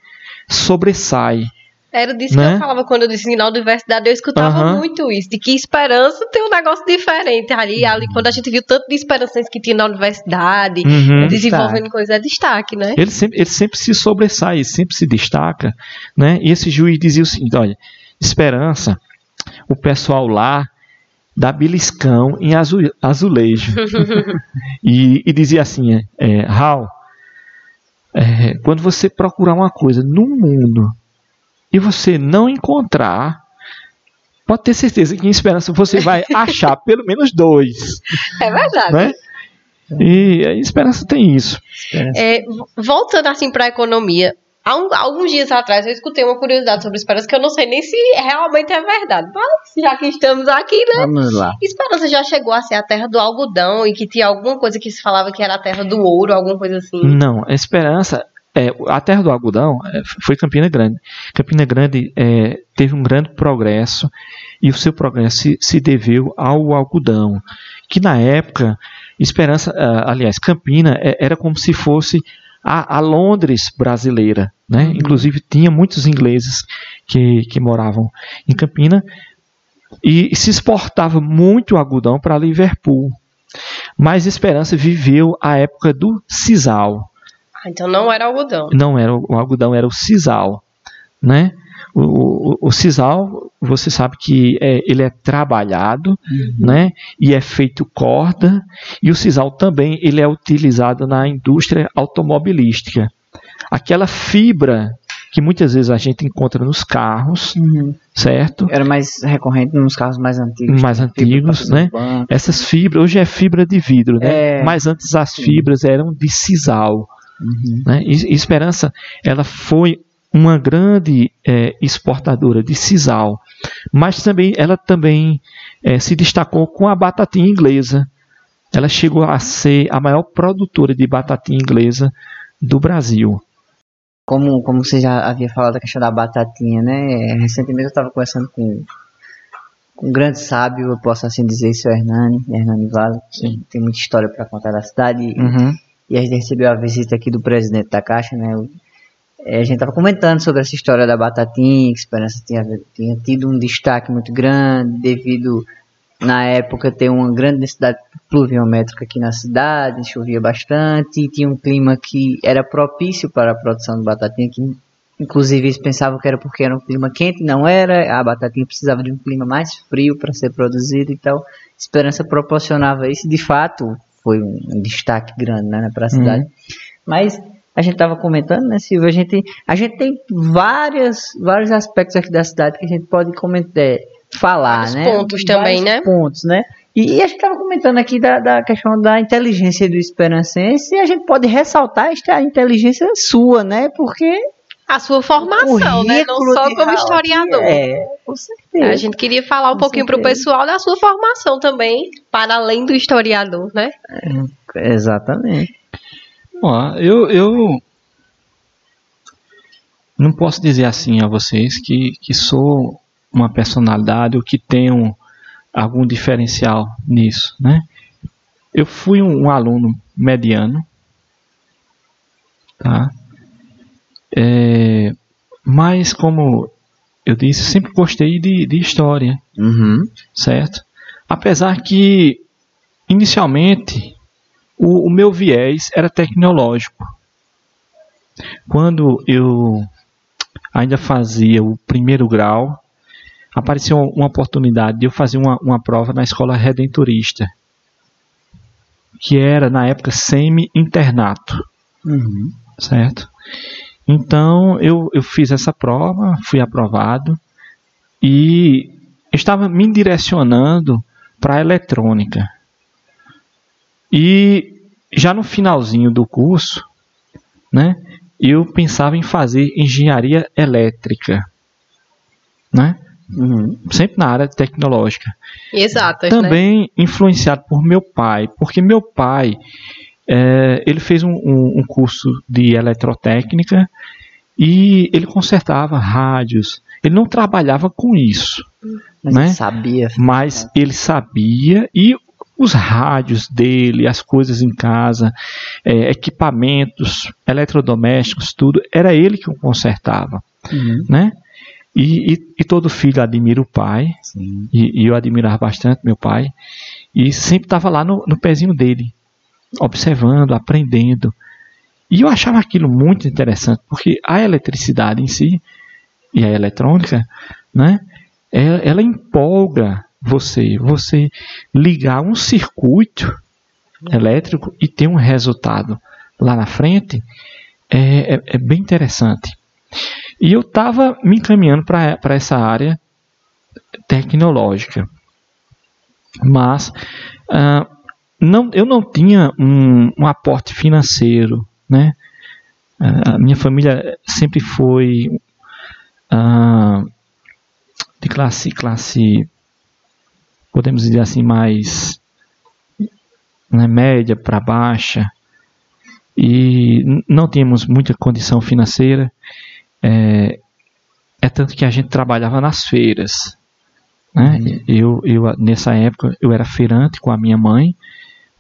sobressai. Era disso que Né? eu falava quando eu disse na universidade, eu escutava muito isso, de que esperança tem um negócio diferente ali, ali quando a gente viu tanto de esperanças que tinha na universidade, Uhum. desenvolvendo coisa, é destaque, né? Ele sempre, ele sempre se sobressai, ele sempre se destaca, né? E esse juiz dizia o seguinte, olha, esperança, o pessoal lá dá beliscão em azu- azulejo. *laughs* e, e dizia assim, é, é, Raul, é, quando você procurar uma coisa no mundo e você não encontrar, pode ter certeza que em esperança você vai *laughs* achar pelo menos dois, É verdade. né? E a esperança tem isso. Esperança. É, voltando assim para a economia, Há um, alguns dias atrás eu escutei uma curiosidade sobre Esperança que eu não sei nem se realmente é verdade. Mas já que estamos aqui, né? Vamos lá. Esperança já chegou a ser a terra do algodão e que tinha alguma coisa que se falava que era a terra do ouro, alguma coisa assim. Não, Esperança, é, a terra do algodão é, foi Campina Grande. Campina Grande é, teve um grande progresso e o seu progresso se, se deveu ao algodão, que na época Esperança, ah, aliás, Campina é, era como se fosse a, a Londres brasileira, né? Uhum. Inclusive tinha muitos ingleses que, que moravam em Campina e se exportava muito algodão para Liverpool. Mas Esperança viveu a época do sisal. Ah, então não era algodão. Não era o algodão, era o sisal, né? O, o, o sisal, você sabe que é, ele é trabalhado, uhum. né? E é feito corda. E o sisal também ele é utilizado na indústria automobilística. Aquela fibra que muitas vezes a gente encontra nos carros, uhum. certo? Era mais recorrente nos carros mais antigos. Mais antigos, né? Essas fibras, hoje é fibra de vidro, né? É... Mas antes as fibras eram de sisal. Uhum. Né? E, Esperança, ela foi uma grande é, exportadora de sisal, mas também ela também é, se destacou com a batatinha inglesa. Ela chegou a ser a maior produtora de batatinha inglesa do Brasil. Como, como você já havia falado da questão da batatinha, né? Recentemente eu estava conversando com, um grande sábio, eu posso assim dizer, é Hernani, Hernani Vale, que tem muita história para contar da cidade. Uhum. E a gente recebeu a visita aqui do presidente da Caixa, né? É, a gente estava comentando sobre essa história da batatinha, que Esperança tinha, tinha tido um destaque muito grande devido na época ter uma grande densidade pluviométrica aqui na cidade, chovia bastante, e tinha um clima que era propício para a produção de batatinha, que inclusive eles pensavam que era porque era um clima quente, não era, a batatinha precisava de um clima mais frio para ser produzida, então Esperança proporcionava isso, de fato foi um, destaque grande né, para a cidade. Uhum. Mas a gente estava comentando, né, Silvio? A gente, a gente tem várias, vários aspectos aqui da cidade que a gente pode comentar, é, falar, vários né? pontos também, né? pontos, né? E, e a gente estava comentando aqui da, da questão da inteligência do esperancense e a gente pode ressaltar a inteligência sua, né? Porque a sua formação, né? Não só como historiador. É, com certeza. A gente queria falar um com pouquinho para o pessoal da sua formação também, para além do historiador, né? É, exatamente. Bom, eu, eu não posso dizer assim a vocês que, que sou uma personalidade ou que tenho algum diferencial nisso, né? Eu fui um, um aluno mediano, tá? É, mas como eu disse, sempre gostei de, de história, uhum. certo? Apesar que inicialmente o, o meu viés era tecnológico. Quando eu ainda fazia o primeiro grau, apareceu uma oportunidade de eu fazer uma, uma prova na escola redentorista, que era na época semi-internato, uhum. certo? Então eu, eu fiz essa prova, fui aprovado e estava me direcionando para a eletrônica. E já no finalzinho do curso, né, eu pensava em fazer engenharia elétrica, né? Uhum. Sempre na área tecnológica. Exato. Também né? influenciado por meu pai, porque meu pai é, ele fez um, um, um, curso de eletrotécnica e ele consertava rádios. Ele não trabalhava com isso, mas né? ele sabia. Mas ele sabia e os rádios dele, as coisas em casa, é, equipamentos, eletrodomésticos, tudo, era ele que o consertava, uhum. né? E, e, e, todo filho admira o pai, e, e, eu admirava bastante meu pai, e sempre estava lá no, no pezinho dele, observando, aprendendo. E eu achava aquilo muito interessante, porque a eletricidade em si, e a eletrônica, né, ela, ela empolga você, você ligar um circuito elétrico e ter um resultado lá na frente é, é, é bem interessante. E eu estava me encaminhando para essa área tecnológica, mas uh, não, eu não tinha um, um aporte financeiro, né? A minha família sempre foi uh, de classe, classe, podemos dizer assim, mais né, média para baixa. E não tínhamos muita condição financeira. É, é tanto que a gente trabalhava nas feiras. Né? Uhum. Eu, eu, nessa época, eu era feirante com a minha mãe.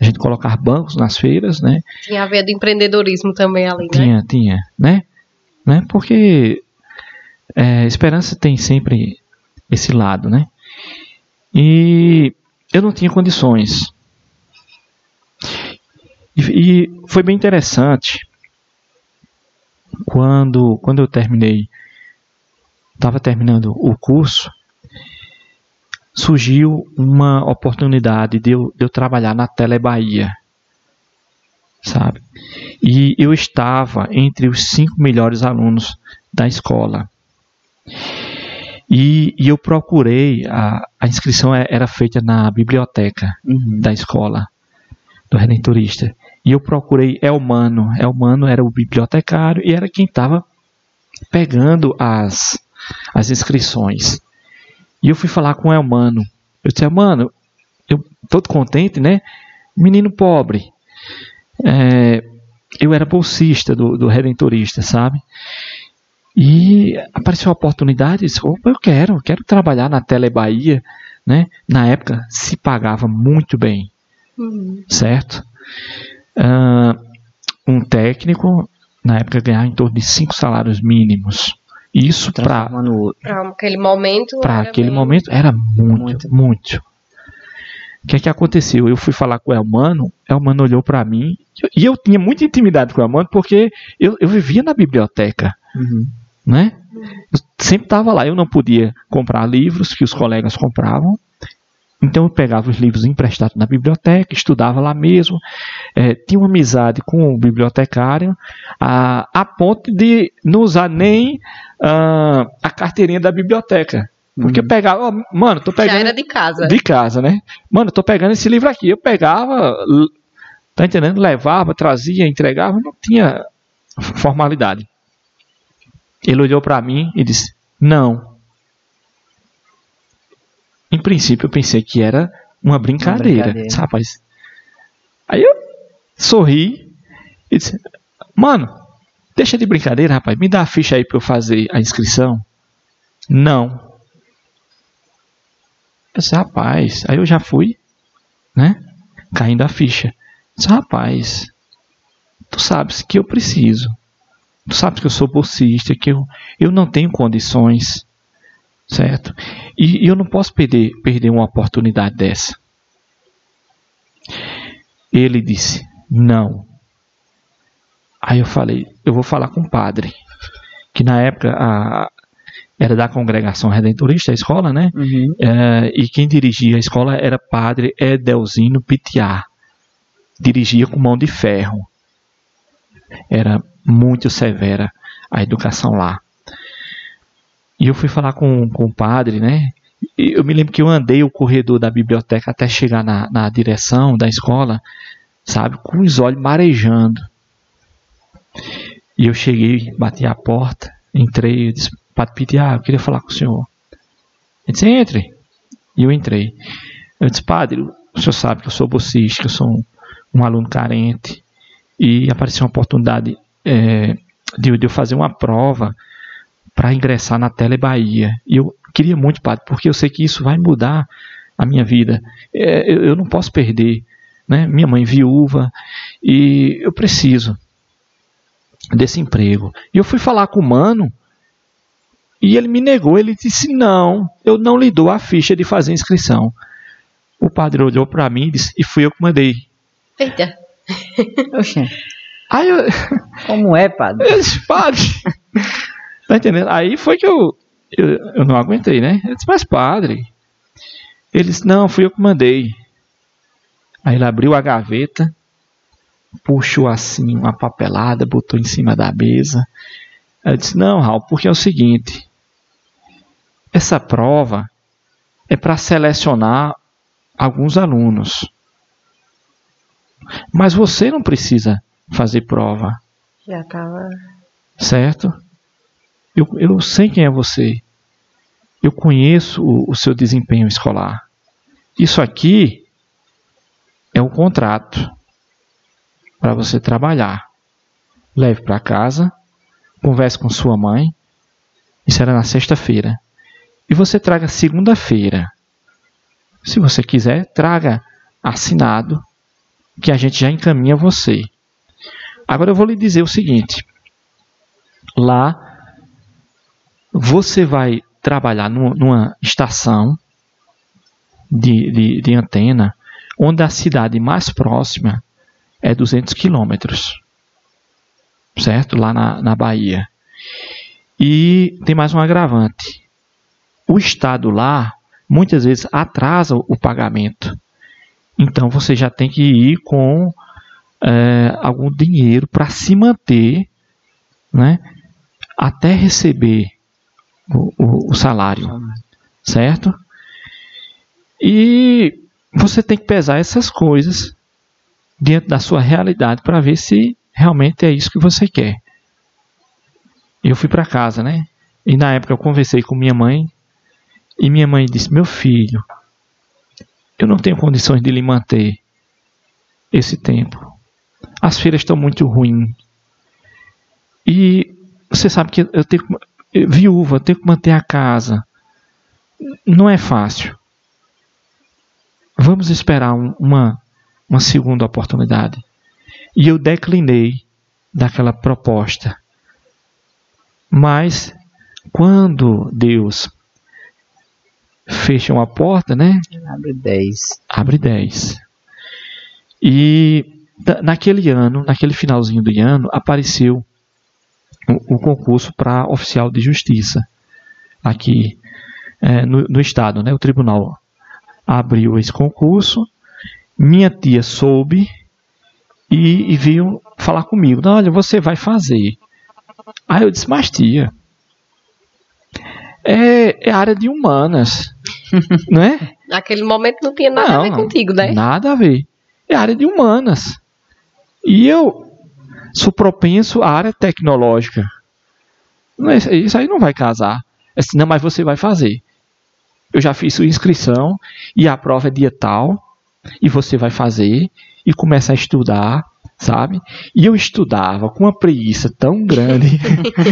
A gente colocava bancos nas feiras, né? Tinha a ver do empreendedorismo também ali, né? Tinha, tinha, né? né? Porque é, esperança tem sempre esse lado, né? E eu não tinha condições. E, e foi bem interessante quando, quando eu terminei, estava terminando o curso, surgiu uma oportunidade de eu, de eu trabalhar na Tele Bahia, sabe? E eu estava entre os cinco melhores alunos da escola. E, e eu procurei, a, a inscrição é, era feita na biblioteca uhum. da escola, do Redentorista. E eu procurei Elmano. Elmano era o bibliotecário e era quem estava pegando as, as inscrições. E eu fui falar com o Elmano. Eu disse, Elmano, eu todo contente, né? Menino pobre. É, eu era bolsista do, do Redentorista, sabe? E apareceu a oportunidade, disse, opa, eu quero, eu quero trabalhar na Tele Bahia, né? Na época se pagava muito bem, uhum. certo? Uh, um técnico, na época, ganhava em torno de cinco salários mínimos. Isso para aquele momento. Para aquele bem... momento era muito, muito. muito. O que é que aconteceu? Eu fui falar com o Elmano, Elmano olhou para mim, e eu tinha muita intimidade com o Elmano porque eu, eu vivia na biblioteca. Uhum. Né? Eu sempre estava lá, eu não podia comprar livros que os colegas compravam, então eu pegava os livros emprestados na biblioteca, estudava lá mesmo, é, tinha uma amizade com o bibliotecário, a, a ponto de não usar nem uh, a carteirinha da biblioteca. Porque uhum. eu pegava, oh, mano, tô pegando. Já era de casa. De casa, né? Mano, tô pegando esse livro aqui. Eu pegava, tá entendendo? Levava, trazia, entregava, não tinha formalidade. Ele olhou para mim e disse: Não, em princípio, eu pensei que era uma brincadeira. Uma brincadeira. Rapaz. Aí eu sorri e disse: Mano, deixa de brincadeira, rapaz. Me dá a ficha aí para eu fazer a inscrição. Não. Eu disse, rapaz. Aí eu já fui, né? Caindo a ficha. Eu disse, rapaz. Tu sabes que eu preciso. Tu sabes que eu sou bolsista, que eu, eu não tenho condições certo? E, e eu não posso perder, perder uma oportunidade dessa. Ele disse: Não. Aí eu falei: Eu vou falar com o padre. Que na época a, era da congregação redentorista, a escola, né? Uhum. É, e quem dirigia a escola era padre Edelzino Pitiá. Dirigia com mão de ferro. Era muito severa a educação lá. E eu fui falar com, com o padre, né? E eu me lembro que eu andei o corredor da biblioteca até chegar na, na direção da escola, sabe? Com os olhos marejando. E eu cheguei, bati a porta, entrei, eu disse, Padre Piti, ah, eu queria falar com o senhor. Ele disse, entre. E eu entrei. Eu disse, Padre, o senhor sabe que eu sou bolsista, que eu sou um, um aluno carente. E apareceu uma oportunidade é, de, de eu fazer uma prova para ingressar na Tele Bahia. E eu queria muito, padre, porque eu sei que isso vai mudar a minha vida. É, eu, eu, não posso perder, né? Minha mãe viúva e eu preciso desse emprego. E eu fui falar com o mano e ele me negou. Ele disse: Não, eu não lhe dou a ficha de fazer inscrição. O padre olhou para mim e disse: E fui eu que mandei. Eita. Oxê. Aí eu... Como é, padre? Eu disse, padre. *laughs* Tá entendendo? Aí foi que eu, eu, eu não aguentei, né? Eu disse, mas padre. Ele disse, não, fui eu que mandei. Aí ele abriu a gaveta, puxou assim uma papelada, botou em cima da mesa. Eu disse, não, Raul, porque é o seguinte. Essa prova é para selecionar alguns alunos. Mas você não precisa fazer prova. Já tava. Certo? Eu, eu sei quem é você. Eu conheço o, o seu desempenho escolar. Isso aqui é um contrato para você trabalhar. Leve para casa, converse com sua mãe. Isso era na sexta-feira. E você traga segunda-feira. Se você quiser, traga assinado, que a gente já encaminha você. Agora eu vou lhe dizer o seguinte: lá você vai trabalhar numa estação de, de, de antena onde a cidade mais próxima é 200 quilômetros, certo? Lá na, na Bahia. E tem mais um agravante. O Estado lá muitas vezes atrasa o pagamento. Então você já tem que ir com é, algum dinheiro para se manter, né? Até receber o, o, o salário, certo? E você tem que pesar essas coisas dentro da sua realidade para ver se realmente é isso que você quer. Eu fui para casa, né? E na época eu conversei com minha mãe e minha mãe disse: "Meu filho, eu não tenho condições de lhe manter esse tempo. As feiras estão muito ruins. E você sabe que eu tenho viúva, tenho que manter a casa. Não é fácil. Vamos esperar um, uma, uma segunda oportunidade. E eu declinei daquela proposta. Mas quando Deus fecha uma porta, né? Abre 10. Abre 10. E naquele ano, naquele finalzinho do ano, apareceu o, o concurso para oficial de justiça aqui é, no, no, estado, né? O tribunal abriu esse concurso, minha tia soube e, e veio falar comigo. Não, olha, você vai fazer. Aí eu disse, mas tia, é, é área de humanas, *laughs* né? Naquele momento não tinha nada não, a ver contigo, né? Nada a ver. É área de humanas. E eu sou propenso à área tecnológica. Isso aí não vai casar. É assim, não, mas você vai fazer. Eu já fiz sua inscrição e a prova é dia tal e você vai fazer e começa a estudar, sabe? E eu estudava com uma preguiça tão grande,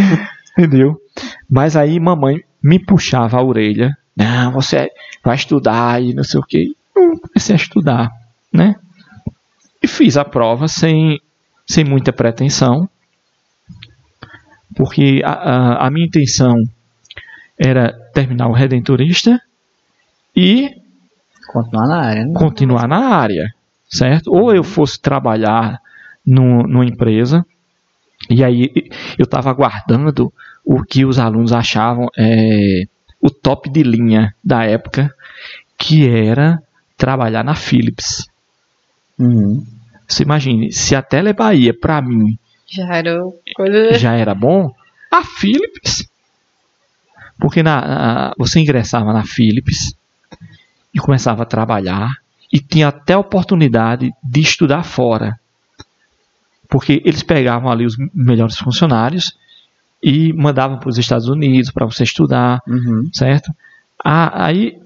*laughs* entendeu? Mas aí mamãe me puxava a orelha, não, você vai estudar e não sei o. Eu comecei a estudar, né? E fiz a prova sem sem muita pretensão, porque a, a, a minha intenção era terminar o Redentorista e continuar na área. Né? Continuar na área, certo? Ou eu fosse trabalhar no, numa empresa e aí eu estava aguardando o que os alunos achavam é, o top de linha da época, que era trabalhar na Philips. Uhum. Você imagine, se a Tele Bahia, para mim, já era, coisa... já era bom, a Philips. Porque na, na, você ingressava na Philips e começava a trabalhar e tinha até oportunidade de estudar fora. Porque eles pegavam ali os melhores funcionários e mandavam para os Estados Unidos para você estudar, uhum. certo? Ah, aí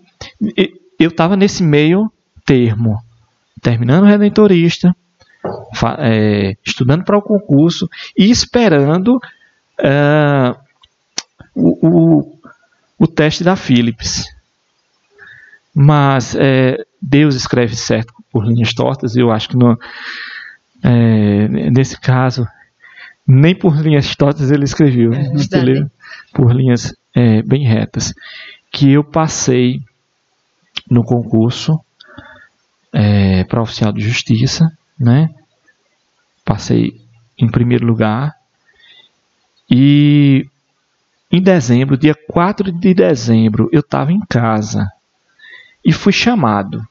eu estava nesse meio termo, terminando o Redentorista, é, estudando para o concurso e esperando uh, o, o, o, teste da Philips. Mas é, Deus escreve certo por linhas tortas, e eu acho que no, é, nesse caso, nem por linhas tortas ele escreveu, é, por linhas é, bem retas. Que eu passei no concurso é, para oficial de justiça né? Passei em primeiro lugar. E em dezembro, dia 4 de dezembro, eu estava em casa e fui chamado.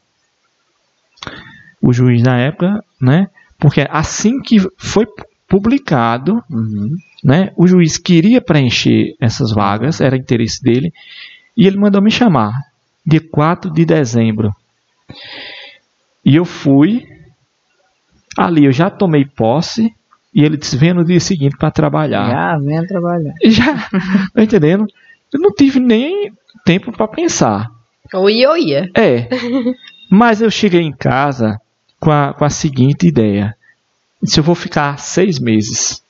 O juiz na época, né? Porque assim que foi publicado, uhum. né? O juiz queria preencher essas vagas, era interesse dele, e ele mandou me chamar, dia 4 de dezembro. E eu fui Ali eu já tomei posse e ele disse: venha no dia seguinte para trabalhar. Já, venha trabalhar. *laughs* Já, tá entendendo? Eu não tive nem tempo para pensar. Ou ia ou ia. É. Mas eu cheguei em casa com a, com a seguinte ideia. Se eu vou ficar seis meses.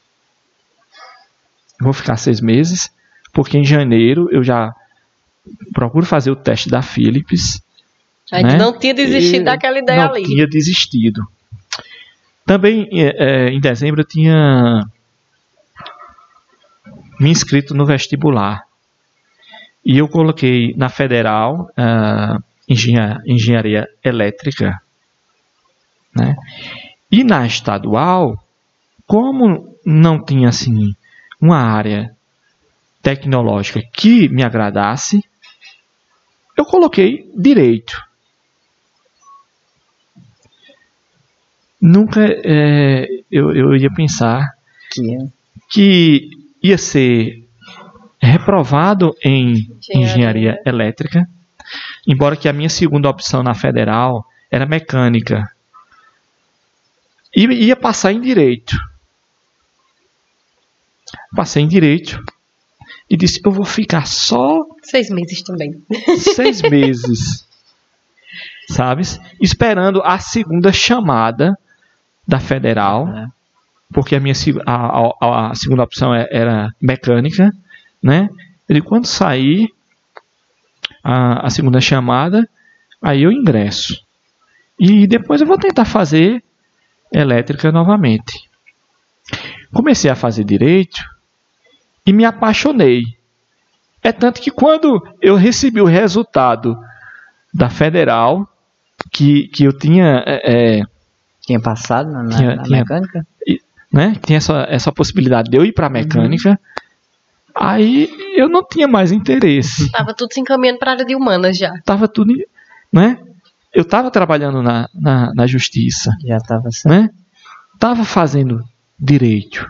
Eu vou ficar seis meses, porque em janeiro eu já procuro fazer o teste da Philips. A gente né? não tinha desistido E daquela ideia não ali. tinha desistido. Também é, é, em dezembro eu tinha me inscrito no vestibular. E eu coloquei na federal ah, engenha- engenharia elétrica. Né? E na estadual, como não tinha assim uma área tecnológica que me agradasse, eu coloquei direito. Nunca é, eu, eu ia pensar Que é. que ia ser reprovado em Engenharia. engenharia elétrica, embora que a minha segunda opção na federal era mecânica. E ia passar em direito. Passei em direito e disse: Eu vou ficar só Seis meses também. *laughs* seis meses, sabes? Esperando a segunda chamada da federal, É. porque a minha a, a- a segunda opção é- era mecânica, né? Ele quando sair a, a segunda chamada, aí eu ingresso e depois eu vou tentar fazer elétrica novamente. Comecei a fazer direito e me apaixonei. É tanto que quando eu recebi o resultado da federal, que, que eu tinha, é, é, Tinha passado na, na- Tinha- na tinha. mecânica? né, tinha essa, essa possibilidade de eu ir para mecânica, aí eu não tinha mais interesse. Tava tudo se encaminhando para a área de humanas já. Tava tudo, né? Eu estava trabalhando na, na, na justiça, Já estava certo. né? Tava fazendo direito.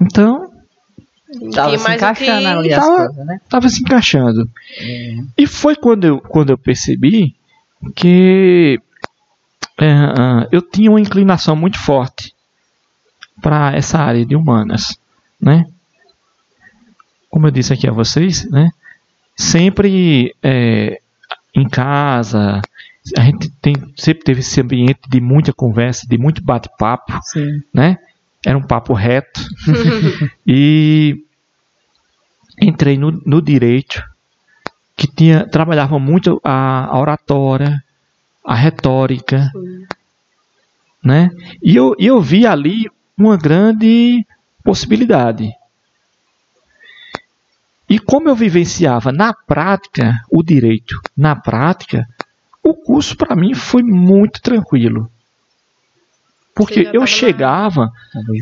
Então, Tava se encaixando ali as Tava- coisas, né? estava se encaixando. É. E foi quando eu, quando eu percebi que é, ah, eu tinha uma inclinação muito forte para essa área de humanas, né? Como eu disse aqui a vocês, né? Sempre é, em casa, a gente tem, sempre teve esse ambiente de muita conversa, de muito bate-papo, né? Era um papo reto. *laughs* e entrei no, no direito, que tinha, trabalhava muito a, a oratória, a retórica, né? E eu, eu vi ali uma grande possibilidade. E como eu vivenciava na prática o direito, na prática, o curso para mim foi muito tranquilo. Porque eu chegava,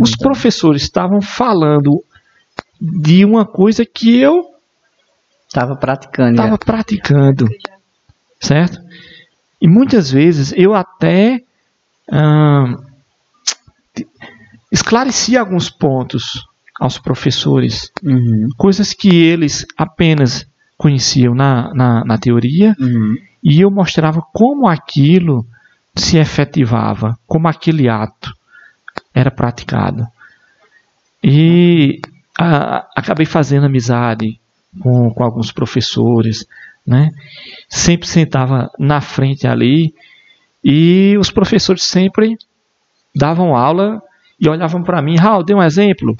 os professores estavam falando de uma coisa que eu Tava praticando. estava praticando, certo? E muitas vezes eu até esclarecia alguns pontos aos professores, Uhum, coisas que eles apenas conheciam na, na, na teoria, uhum. e eu mostrava como aquilo se efetivava, como aquele ato era praticado. E a- acabei fazendo amizade com, com alguns professores, né? Sempre sentava na frente ali e os professores sempre davam aula e olhavam para mim, Raul, dê um exemplo.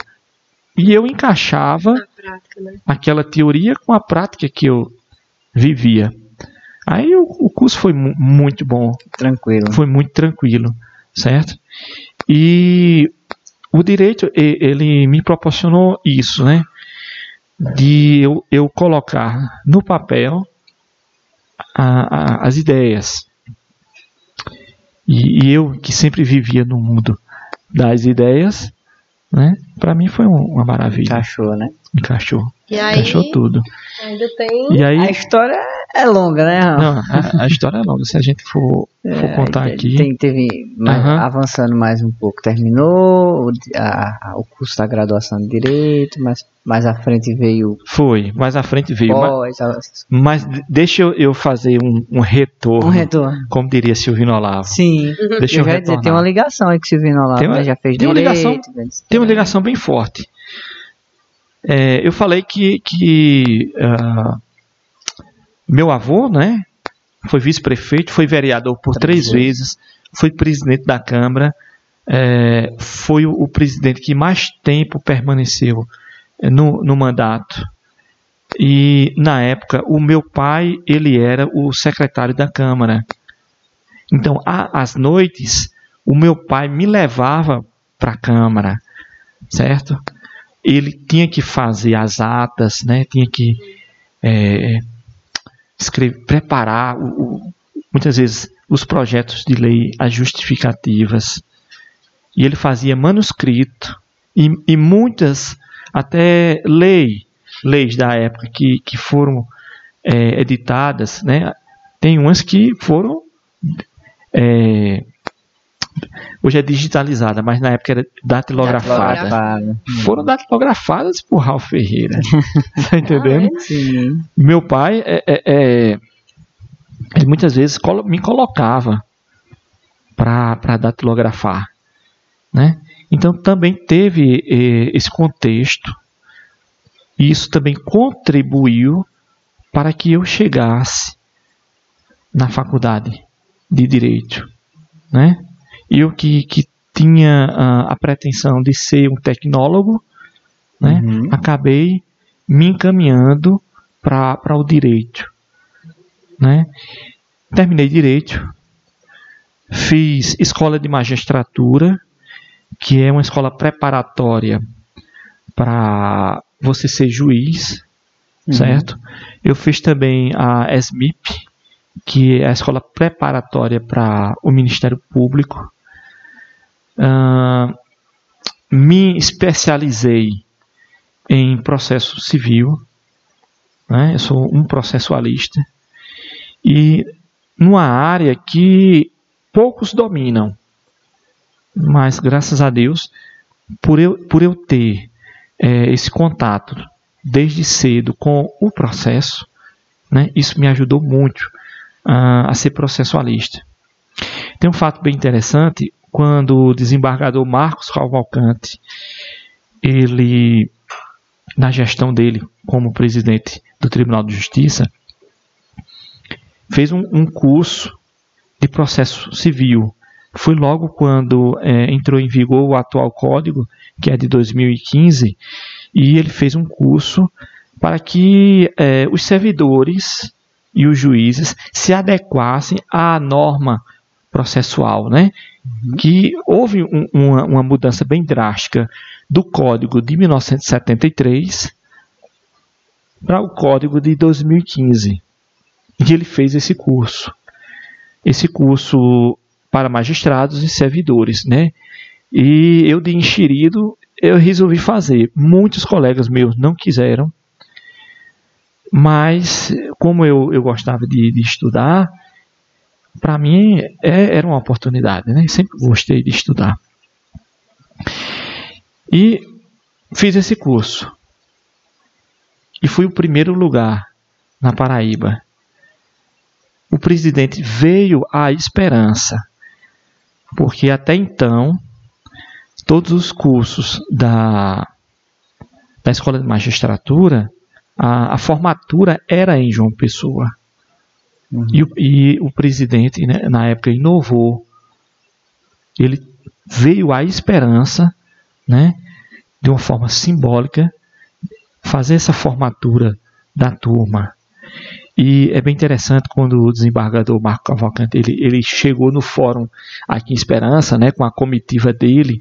E eu encaixava prática, né? aquela teoria com a prática que eu vivia. Aí o, o curso foi mu- muito bom, Tranquilo. foi muito tranquilo, certo? E o direito, ele me proporcionou isso, né? De eu, eu colocar no papel a- a- as ideias. E, e eu, que sempre vivia no mundo das ideias, né? Para mim foi um- uma maravilha. Encaixou, né? Encaixou. E aí, Encaixou tudo. ainda tem E aí, A história É longa, né? Não, a, a, história é longa. Se a gente for, for é, contar aqui. Tem, teve, mais, uhum. avançando mais um pouco, terminou a, a, o curso da graduação de Direito, mas mais à frente veio. Foi, mais à frente veio. Pós, mas, mas deixa eu, eu fazer um, um, retorno. Um retorno. Como diria Silvino Olavo. Sim. Deixa eu, eu já dizer, tem uma ligação aí que Silvino Olavo tem uma, né? já fez tem direito. Uma ligação, tem uma ligação bem forte. É, eu falei que, que uh, meu avô, né, foi vice-prefeito, foi vereador por três, vezes, foi presidente da Câmara, é, foi o, o, presidente que mais tempo permaneceu é, no, no mandato. E na época, o meu pai ele era o secretário da Câmara. Então, às noites, o meu pai me levava para a Câmara, certo? Ele tinha que fazer as atas, né? Tinha que é, escrever, preparar o, o, muitas vezes os projetos de lei, as justificativas. E ele fazia manuscrito e, e muitas até lei, leis da época que, que foram é, editadas, né? Tem umas que foram é, hoje é digitalizada, mas na época era datilografada. datilografada. Foram datilografadas por Ralph Ferreira. *laughs* tá entendendo? Ah, sim. Meu pai é, é, é, ele muitas vezes me colocava para datilografar. Né? Então também teve eh, esse contexto, e isso também contribuiu para que eu chegasse na faculdade de Direito. Né? Eu que, que tinha a, a pretensão de ser um tecnólogo, né, uhum. acabei me encaminhando para o direito. Né? Terminei direito, fiz escola de magistratura, que é uma escola preparatória para você ser juiz, uhum. certo? Eu fiz também a SMIP, que é a escola preparatória para o Ministério Público. Uh, me especializei em processo civil, né? eu sou um processualista, e numa área que poucos dominam, mas graças a Deus, por eu, por eu ter é, esse contato desde cedo com o processo, né, isso me ajudou muito uh, a ser processualista. Tem um fato bem interessante quando o desembargador Marcos Cavalcante, ele, na gestão dele como presidente do Tribunal de Justiça, fez um, um curso de processo civil. Foi logo quando é, entrou em vigor o atual código, que é de 2015, e ele fez um curso para que é, os servidores e os juízes se adequassem à norma processual, né? Uhum. Que houve um, uma, uma mudança bem drástica do Código de 1973 para o Código de 2015. E ele fez esse curso. Esse curso para magistrados e servidores, né? E eu de enxerido, eu resolvi fazer. Muitos colegas meus não quiseram, mas como eu, eu gostava de, de estudar, para mim é, era uma oportunidade, né? Sempre gostei de estudar. E fiz esse curso. E fui o primeiro lugar na Paraíba. O presidente veio à esperança, porque até então todos os cursos da, da escola de magistratura, a, a formatura era em João Pessoa. Uhum. E, o, e, o, presidente, né, na época, inovou. Ele veio à esperança, né, de uma forma simbólica, fazer essa formatura da turma. E é bem interessante quando o desembargador Marco Cavalcante ele, ele chegou no fórum aqui em Esperança, né, com a comitiva dele,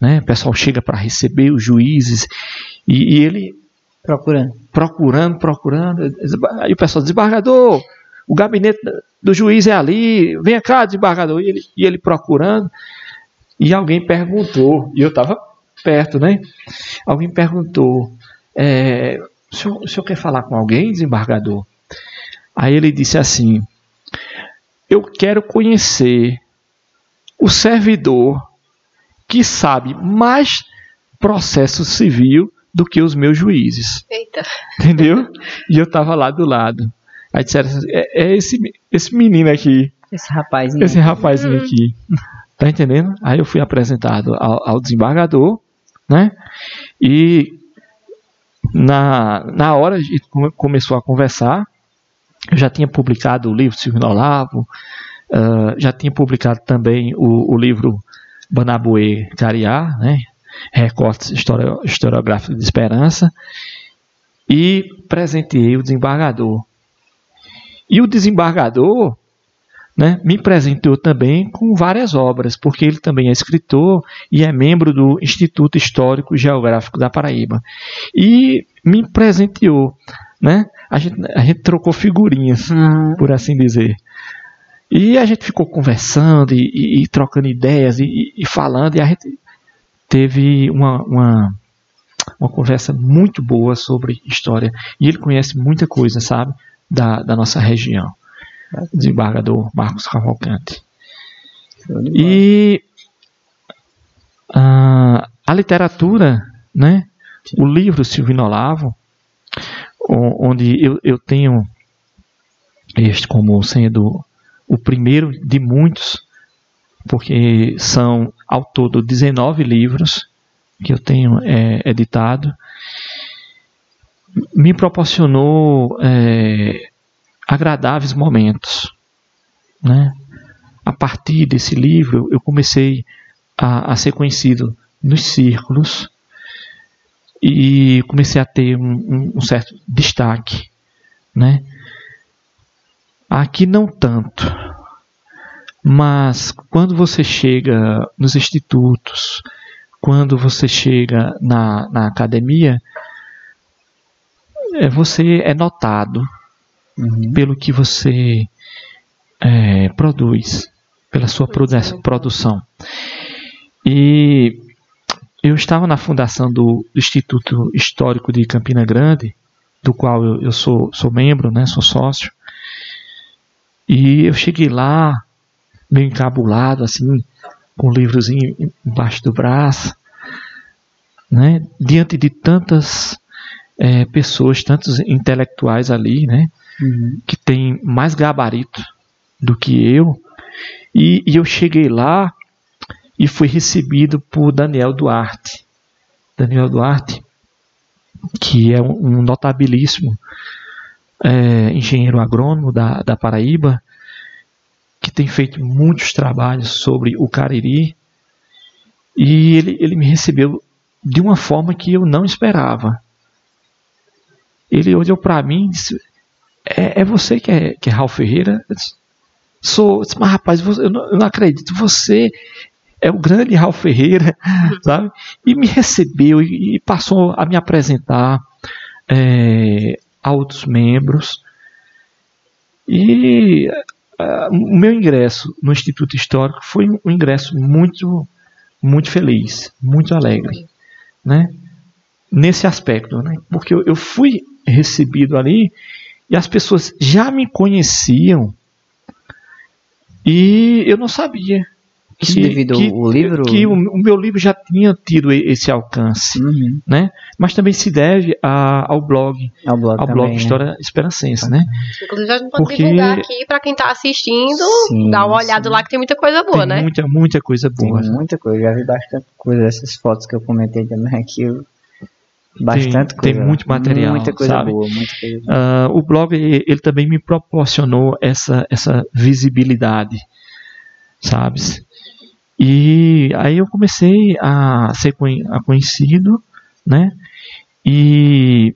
né, o pessoal chega para receber os juízes e, e, ele procurando, procurando, procurando. Aí o pessoal desembargador, o gabinete do juiz é ali, vem cá, desembargador. E ele, e ele procurando, e alguém perguntou, e eu estava perto, né? Alguém perguntou: é, o, senhor, o senhor quer falar com alguém, desembargador? Aí ele disse assim: Eu quero conhecer o servidor que sabe mais processo civil do que os meus juízes. Eita. Entendeu? E eu estava lá do lado. Aí disseram assim, é, é esse, esse menino aqui. Esse rapazinho. Esse rapazinho aqui. Tá entendendo? Aí eu fui apresentado ao, ao desembargador, né? E na, na hora a gente começou a conversar. Eu já tinha publicado o livro Silvio Olavo, uh, já tinha publicado também o, o livro Banabuê Cariá, né? Recortes historiográficos de esperança, e presenteei o desembargador. E o desembargador né, me presenteou também com várias obras, porque ele também é escritor e é membro do Instituto Histórico e Geográfico da Paraíba. E me presenteou. Né? A, gente, a gente trocou figurinhas, uhum. por assim dizer. E a gente ficou conversando e, e, e trocando ideias e, e, falando, e a gente teve uma, uma, uma, conversa muito boa sobre história. E ele conhece muita coisa, sabe, da, da nossa região. Desembargador Marcos Cavalcante. E uh, a literatura, né, o livro Silvino Olavo, onde eu, eu tenho este como sendo o primeiro de muitos, porque são ao todo 19 livros que eu tenho é, editado, me proporcionou é, agradáveis momentos. Né? A partir desse livro, eu comecei a, a ser conhecido nos círculos e comecei a ter um, um, certo destaque. Né? Aqui não tanto, mas quando você chega nos institutos, quando você chega na, na academia, você é notado uhum. pelo que você é, produz, pela sua produ produção. E eu estava na fundação do Instituto Histórico de Campina Grande, do qual eu, eu sou, sou membro, né, sou sócio. E eu cheguei lá, meio encabulado, assim, com um livrozinho embaixo do braço, né, diante de tantas é, pessoas, tantos intelectuais ali, né, uhum. que tem mais gabarito do que eu. E, e, eu cheguei lá e fui recebido por Daniel Duarte. Daniel Duarte, que é um, um notabilíssimo é, engenheiro agrônomo da, da Paraíba, que tem feito muitos trabalhos sobre o Cariri. E ele, ele me recebeu de uma forma que eu não esperava. Ele olhou para mim e disse: é, é você que é, que é Raul Ferreira? Eu disse, Sou, eu disse, mas rapaz, eu não, eu não acredito, você é o grande Raul Ferreira, *laughs* sabe? E me recebeu e, e passou a me apresentar é, a outros membros. E uh, o meu ingresso no Instituto Histórico foi um ingresso muito, muito feliz, muito alegre, né? Nesse aspecto, né? Porque eu, eu fui recebido ali e as pessoas já me conheciam e eu não sabia. Isso que, devido que, ao livro? Que o, o, meu livro já tinha tido esse alcance, uhum. né? Mas também se deve a, ao blog, ao blog, ao também, blog né? História Esperancense, né? Inclusive a gente pode Porque... divulgar aqui para quem está assistindo, sim, dar uma olhada sim. lá que tem muita coisa boa, tem né? Muita, muita coisa boa. Tem muita coisa, já vi bastante coisa. Essas fotos que eu comentei também aqui, eu Bastante tem, coisa. Tem muito material, muita coisa sabe? boa, muita coisa boa. Uh, o blog ele também me proporcionou essa essa visibilidade, sabes? E aí eu comecei a ser conhecido, né? E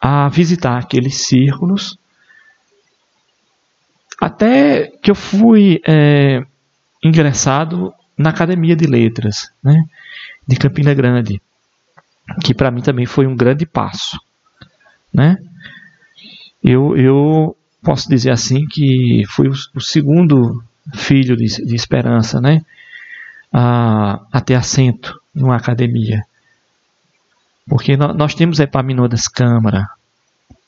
a visitar aqueles círculos, até que eu fui é, ingressado na Academia de Letras, né? De Campina Grande que para mim também foi um grande passo, né? Eu, eu posso dizer assim que fui o, o segundo filho de, de, Esperança, né? A, a ter assento numa academia. Porque nós, nós temos Epaminondas Câmara,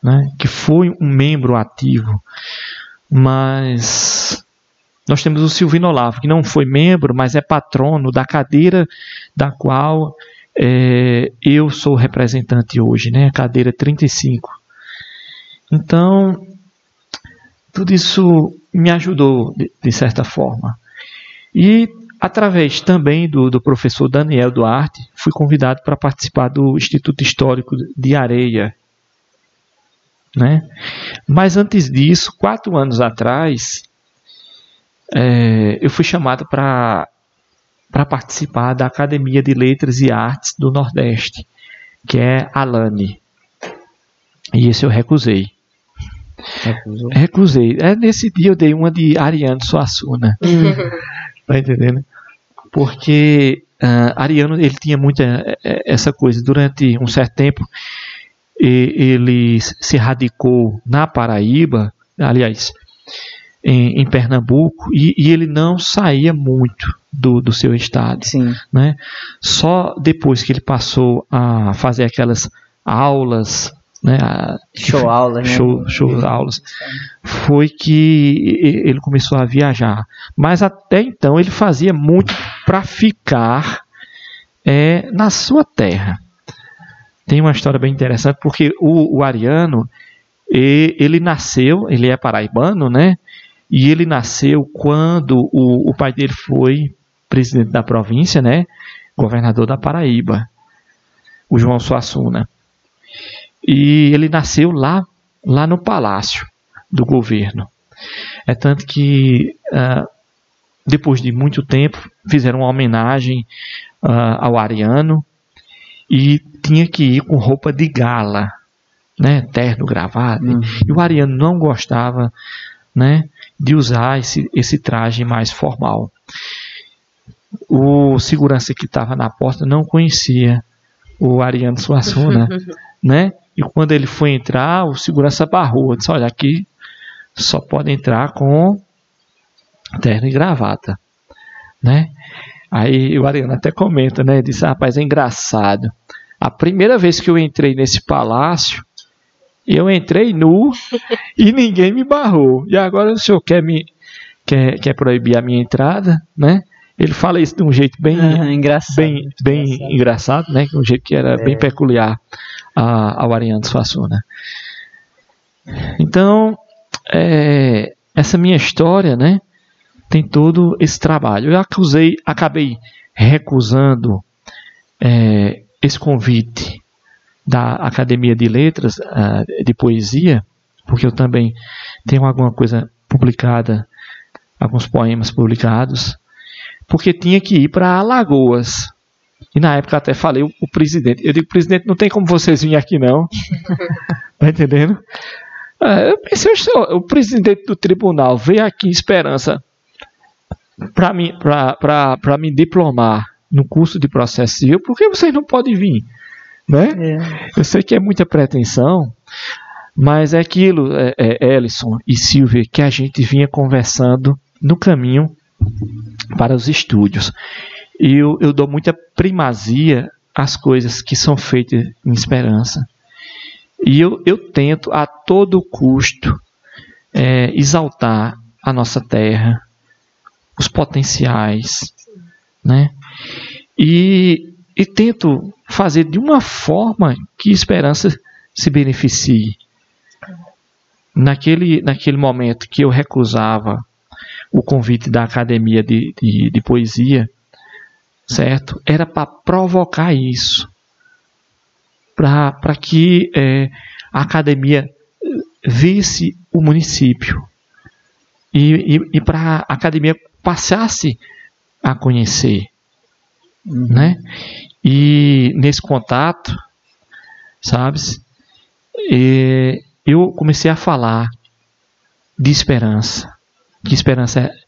né, que foi um membro ativo, mas nós temos o Silvino Olavo, que não foi membro, mas é patrono da cadeira da qual é, eu sou representante hoje, né, cadeira 35. Então, tudo isso me ajudou de, de certa forma. E através também do, do, professor Daniel Duarte, fui convidado para participar do Instituto Histórico de Areia. Né? Mas antes disso, quatro anos atrás, é, eu fui chamado para participar da Academia de Letras e Artes do Nordeste, que é a LANE. E esse eu recusei. Recusou? Recusei. É, nesse dia eu dei uma de Ariano Suassuna. tá entendendo? Porque uh, Ariano ele tinha muita é, é, essa coisa. Durante um certo tempo, ele se radicou na Paraíba, aliás, em, em Pernambuco, e, e, ele não saía muito do, do seu estado. Sim. Né? Só depois que ele passou a fazer aquelas aulas né, show aulas, né? show, show aulas, foi que ele começou a viajar. Mas até então ele fazia muito para ficar é, na sua terra. Tem uma história bem interessante porque o, o Ariano ele nasceu, ele é paraibano, né? E ele nasceu quando o, o pai dele foi presidente da província, né? Governador da Paraíba, o João Suassuna. E ele nasceu lá, lá no palácio do governo. É tanto que uh, depois de muito tempo fizeram uma homenagem uh, ao Ariano e tinha que ir com roupa de gala, né, terno, gravado. Uhum. E o Ariano não gostava, né, de usar esse, esse traje mais formal. O segurança que estava na porta não conhecia o Ariano Suassuna, *laughs* né? E quando ele foi entrar, o segurança barrou. Disse: Olha, aqui só pode entrar com terno e gravata, né? Aí o Ariano até comenta, né? Disse: Rapaz, é engraçado. A primeira vez que eu entrei nesse palácio, eu entrei nu e ninguém me barrou. E agora o senhor quer me quer, quer proibir a minha entrada, né? Ele fala isso de um jeito bem ah, engraçado, bem, bem engraçado. engraçado, né? Um jeito que era é. bem peculiar a, ao Ariano Suassuna. Então, é, essa minha história, né, tem todo esse trabalho. Eu acusei, acabei recusando é, esse convite da Academia de Letras uh, de Poesia, porque eu também tenho alguma coisa publicada, alguns poemas publicados, porque tinha que ir para Alagoas. E na época até falei o, o, presidente. Eu digo, presidente, não tem como vocês virem aqui não. *laughs* tá entendendo? É, eu pensei, eu sou, o presidente do tribunal veio aqui em Esperança para me, me diplomar no curso de processo civil, por que vocês não podem vir? Né? É. Eu sei que é muita pretensão, mas é aquilo, é, é, Ellison e Silvia, que a gente vinha conversando no caminho para os estúdios. E eu, eu dou muita primazia às coisas que são feitas em esperança. E eu, eu tento a todo custo é, exaltar a nossa terra, os potenciais, né? E, e tento fazer de uma forma que esperança se beneficie. Naquele, naquele momento que eu recusava o convite da academia de, de, de poesia, certo? Era para provocar isso, para que é, a academia visse o município e, e, e para a academia passasse a conhecer, uhum. né? E nesse contato, sabes, eu comecei a falar de esperança, que esperança é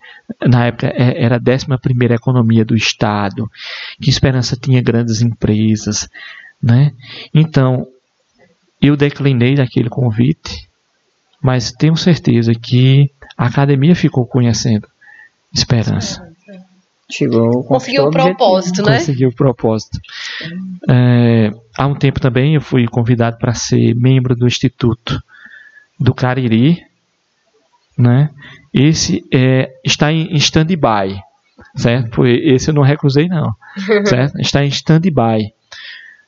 na época é, era a 11 economia do Estado, que Esperança tinha grandes empresas. Né? Então, eu declinei daquele convite, mas tenho certeza que a academia ficou conhecendo Esperança. Chegou, conseguiu o propósito, né? Conseguiu o propósito. É, há um tempo também eu fui convidado para ser membro do Instituto do Cariri, né? Esse é, está em, em stand-by, certo? Esse eu não recusei não, *laughs* certo? Está em stand-by.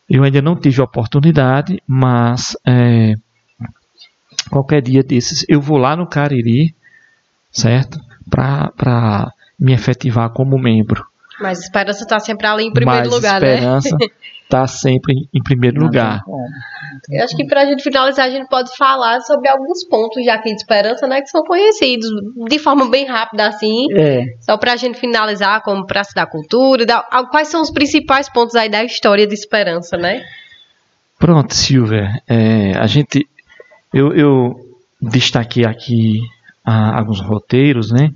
Eu ainda não tive oportunidade, mas é, qualquer dia desses eu vou lá no Cariri, certo? Para me efetivar como membro. Mas Esperança está sempre ali em primeiro Mas lugar, esperança né? *laughs* está sempre em primeiro lugar. Eu acho que para a gente finalizar, a gente pode falar sobre alguns pontos já aqui de Esperança, né, que são conhecidos de forma bem rápida, assim. É. Só para a gente finalizar, como Praça da Cultura. Da, quais são os principais pontos aí da história de Esperança, né? Pronto, Silvia. É, a gente. Eu, eu destaquei aqui ah, alguns roteiros, né?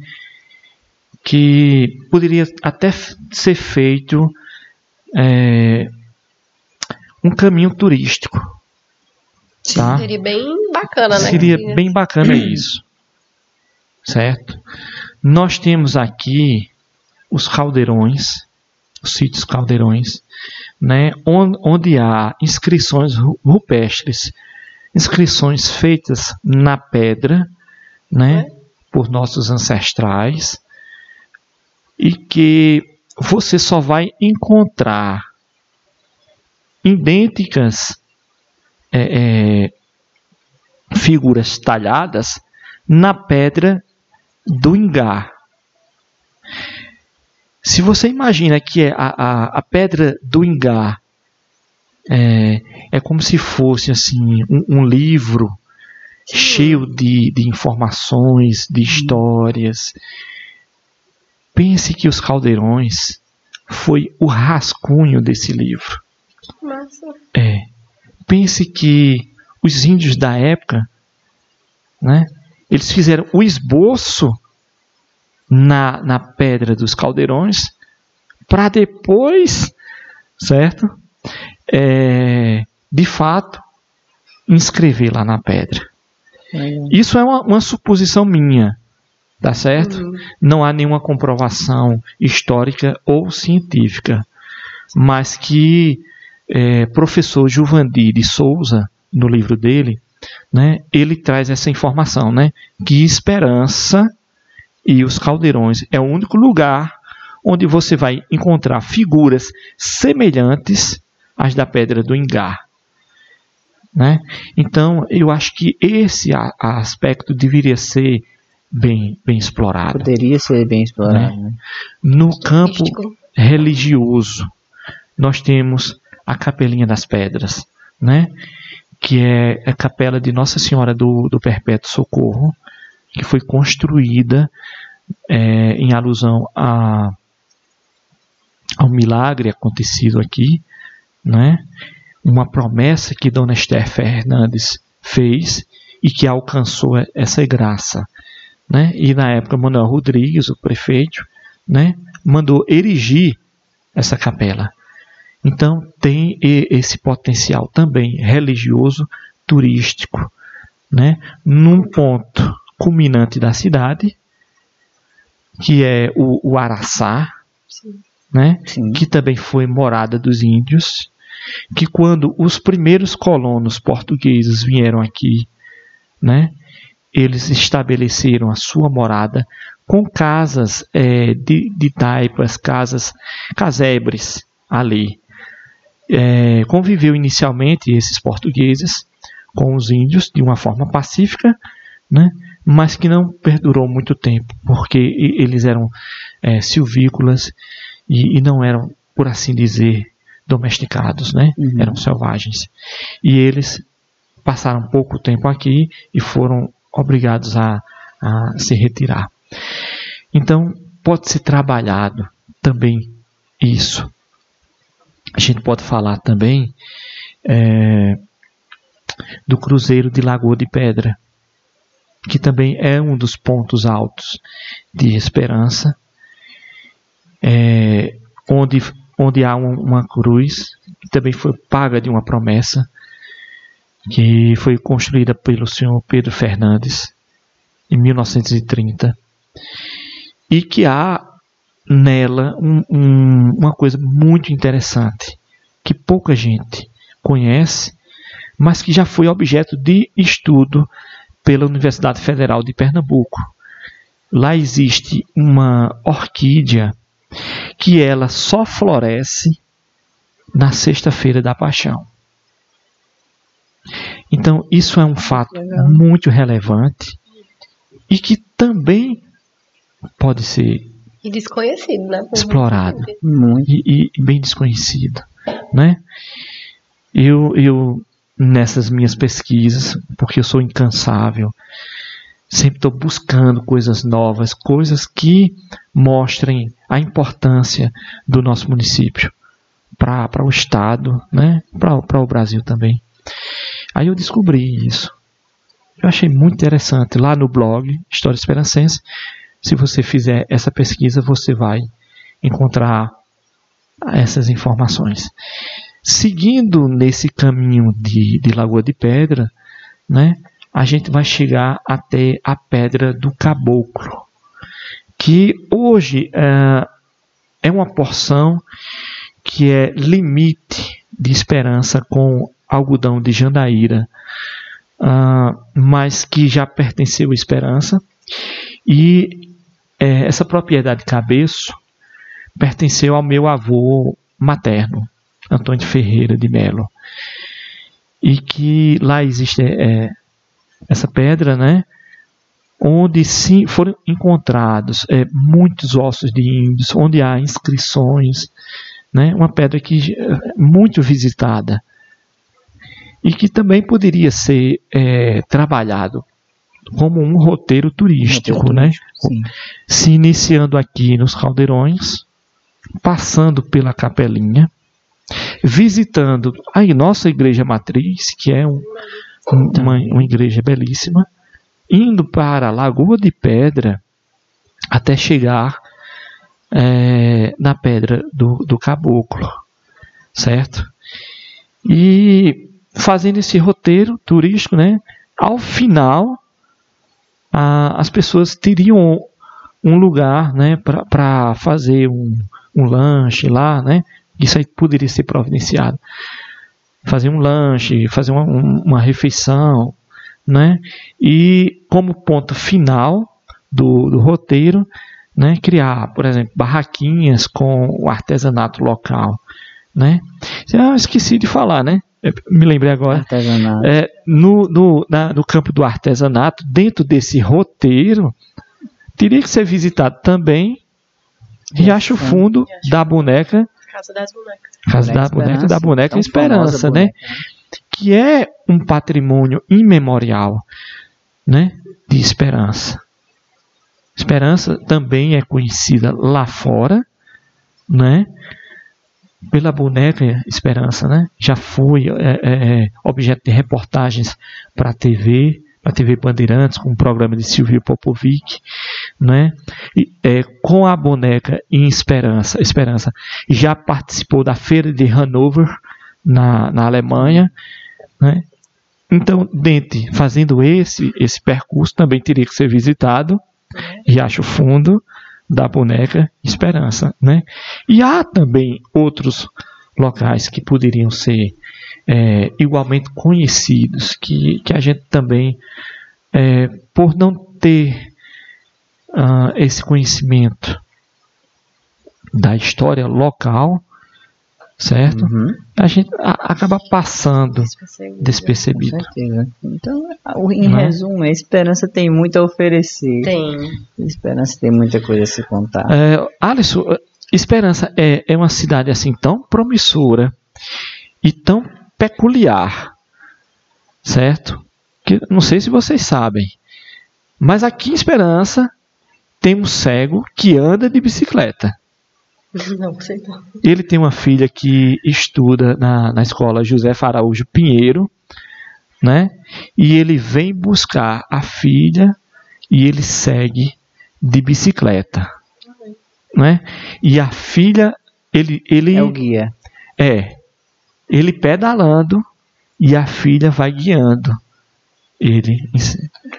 Que poderia até ser feito é, um caminho turístico. Tá? Seria bem bacana, né? Seria bem bacana isso. Certo? Nós temos aqui os caldeirões, os sítios caldeirões, né, onde, onde há inscrições rupestres, inscrições feitas na pedra, né, é. por nossos ancestrais, e que você só vai encontrar idênticas é, é, figuras talhadas na pedra do Ingá. Se você imagina que a, a, a pedra do Ingá é, é como se fosse assim um, um livro cheio de, de informações, de histórias, Pense que os caldeirões foi o rascunho desse livro. Massa. É. Pense que os índios da época, né, eles fizeram o esboço na, na pedra dos caldeirões para depois, certo? É, de fato, inscrever lá na pedra. É. Isso é uma, uma suposição minha. Tá certo? Uhum. Não há nenhuma comprovação histórica ou científica, mas que é, professor Juvandir de Souza, no livro dele, né, ele traz essa informação, né, que Esperança e os Caldeirões é o único lugar onde você vai encontrar figuras semelhantes às da Pedra do Engar. Né? Então, eu acho que esse aspecto deveria ser bem, bem explorado. Poderia ser bem explorado. Né? Né? No campo religioso, nós temos a Capelinha das Pedras, né? que é a capela de Nossa Senhora do, do Perpétuo Socorro, que foi construída é, em alusão a, ao milagre acontecido aqui, né? uma promessa que Dona Esther Fernandes fez e que alcançou essa graça né? E na época Manuel Rodrigues, o prefeito, né, mandou erigir essa capela. Então tem esse potencial também religioso, turístico, né, num ponto culminante da cidade, que é o, o Araçá, Sim. né, Sim. que também foi morada dos índios, que quando os primeiros colonos portugueses vieram aqui, né, eles estabeleceram a sua morada com casas é, de, de taipas, casas casebres ali. É, conviveu inicialmente esses portugueses com os índios de uma forma pacífica, né, mas que não perdurou muito tempo, porque eles eram é, silvícolas e, e, não eram, por assim dizer, domesticados, né, uhum. eram selvagens. E eles passaram pouco tempo aqui e foram obrigados a, a se retirar. Então, pode ser trabalhado também isso. A gente pode falar também é, do Cruzeiro de Lagoa de Pedra, que também é um dos pontos altos de esperança, é, onde, onde há um, uma cruz que também foi paga de uma promessa que foi construída pelo senhor Pedro Fernandes em 1930 e que há nela um, um, uma coisa muito interessante que pouca gente conhece, mas que já foi objeto de estudo pela Universidade Federal de Pernambuco. Lá existe uma orquídea que ela só floresce na sexta-feira da paixão. Então, isso é um fato Legal. muito relevante e que também pode ser e desconhecido, né? explorado e, e, bem desconhecido, né? Eu, eu nessas minhas pesquisas, porque eu sou incansável, sempre estou buscando coisas novas, coisas que mostrem a importância do nosso município para o estado, né? Para o Brasil também. Aí eu descobri isso. Eu achei muito interessante. Lá no blog História Esperancense, se você fizer essa pesquisa, você vai encontrar essas informações. Seguindo nesse caminho de, de Lagoa de Pedra, né, a gente vai chegar até a Pedra do Caboclo, que hoje é, é uma porção que é limite de esperança com algodão de Jandaíra, uh, mas que já pertenceu à Esperança. E é, essa propriedade cabeço pertenceu ao meu avô materno, Antônio Ferreira de Melo. E que lá existe é, essa pedra, né? Onde sim foram encontrados é, muitos ossos de índios, onde há inscrições, né? Uma pedra que é muito visitada e que também poderia ser é, trabalhado como um roteiro turístico, um roteiro né? Turístico, Se iniciando aqui nos caldeirões, passando pela capelinha, visitando a nossa igreja matriz, que é um, uma, uma igreja belíssima, indo para a Lagoa de Pedra até chegar é, na Pedra do, do Caboclo, certo? E fazendo esse roteiro turístico, né? Ao final, a, as pessoas teriam um lugar, né, para fazer um, um lanche lá, né? Isso aí poderia ser providenciado. Fazer um lanche, fazer uma, uma refeição, né? E como ponto final do, do roteiro, né, criar, por exemplo, barraquinhas com o artesanato local, né? Ah, esqueci de falar, né? Me lembrei agora. É, no, no, na, no campo do artesanato, dentro desse roteiro, teria que ser visitado também Riacho Fundo da Boneca. Casa das Bonecas. Casa da Boneca da Boneca Esperança, né? Boneca. Que é um patrimônio imemorial, né? De esperança. Esperança também é conhecida lá fora, né? Pela boneca Esperança, né? Já foi é, é, é objeto de reportagens para a TV, para a TV Bandeirantes, com o programa de Silvio Popovic, né? E, é, com a boneca em Esperança, Esperança já participou da feira de Hanover na, na Alemanha, né? Então, dentro, fazendo esse esse percurso, também teria que ser visitado Riacho Fundo, da boneca Esperança, né? E há também outros locais que poderiam ser é, igualmente conhecidos, que, que a gente também, é, por não ter uh, esse conhecimento da história local, certo? Uhum. A gente a, acaba passando despercebido. despercebido. Com certeza. Então, em Não é? resumo, a esperança tem muito a oferecer. Tem. A esperança tem muita coisa a se contar. É, Alisson, Esperança é, é uma cidade assim tão promissora e tão peculiar, certo? Que não sei se vocês sabem, mas aqui em Esperança tem um cego que anda de bicicleta. *laughs* Não, sei não. Ele tem uma filha que estuda na, na escola José Araújo Pinheiro, né? E ele vem buscar a filha e ele segue de bicicleta, né? E a filha, ele, ele é o guia. É, ele pedalando e a filha vai guiando ele,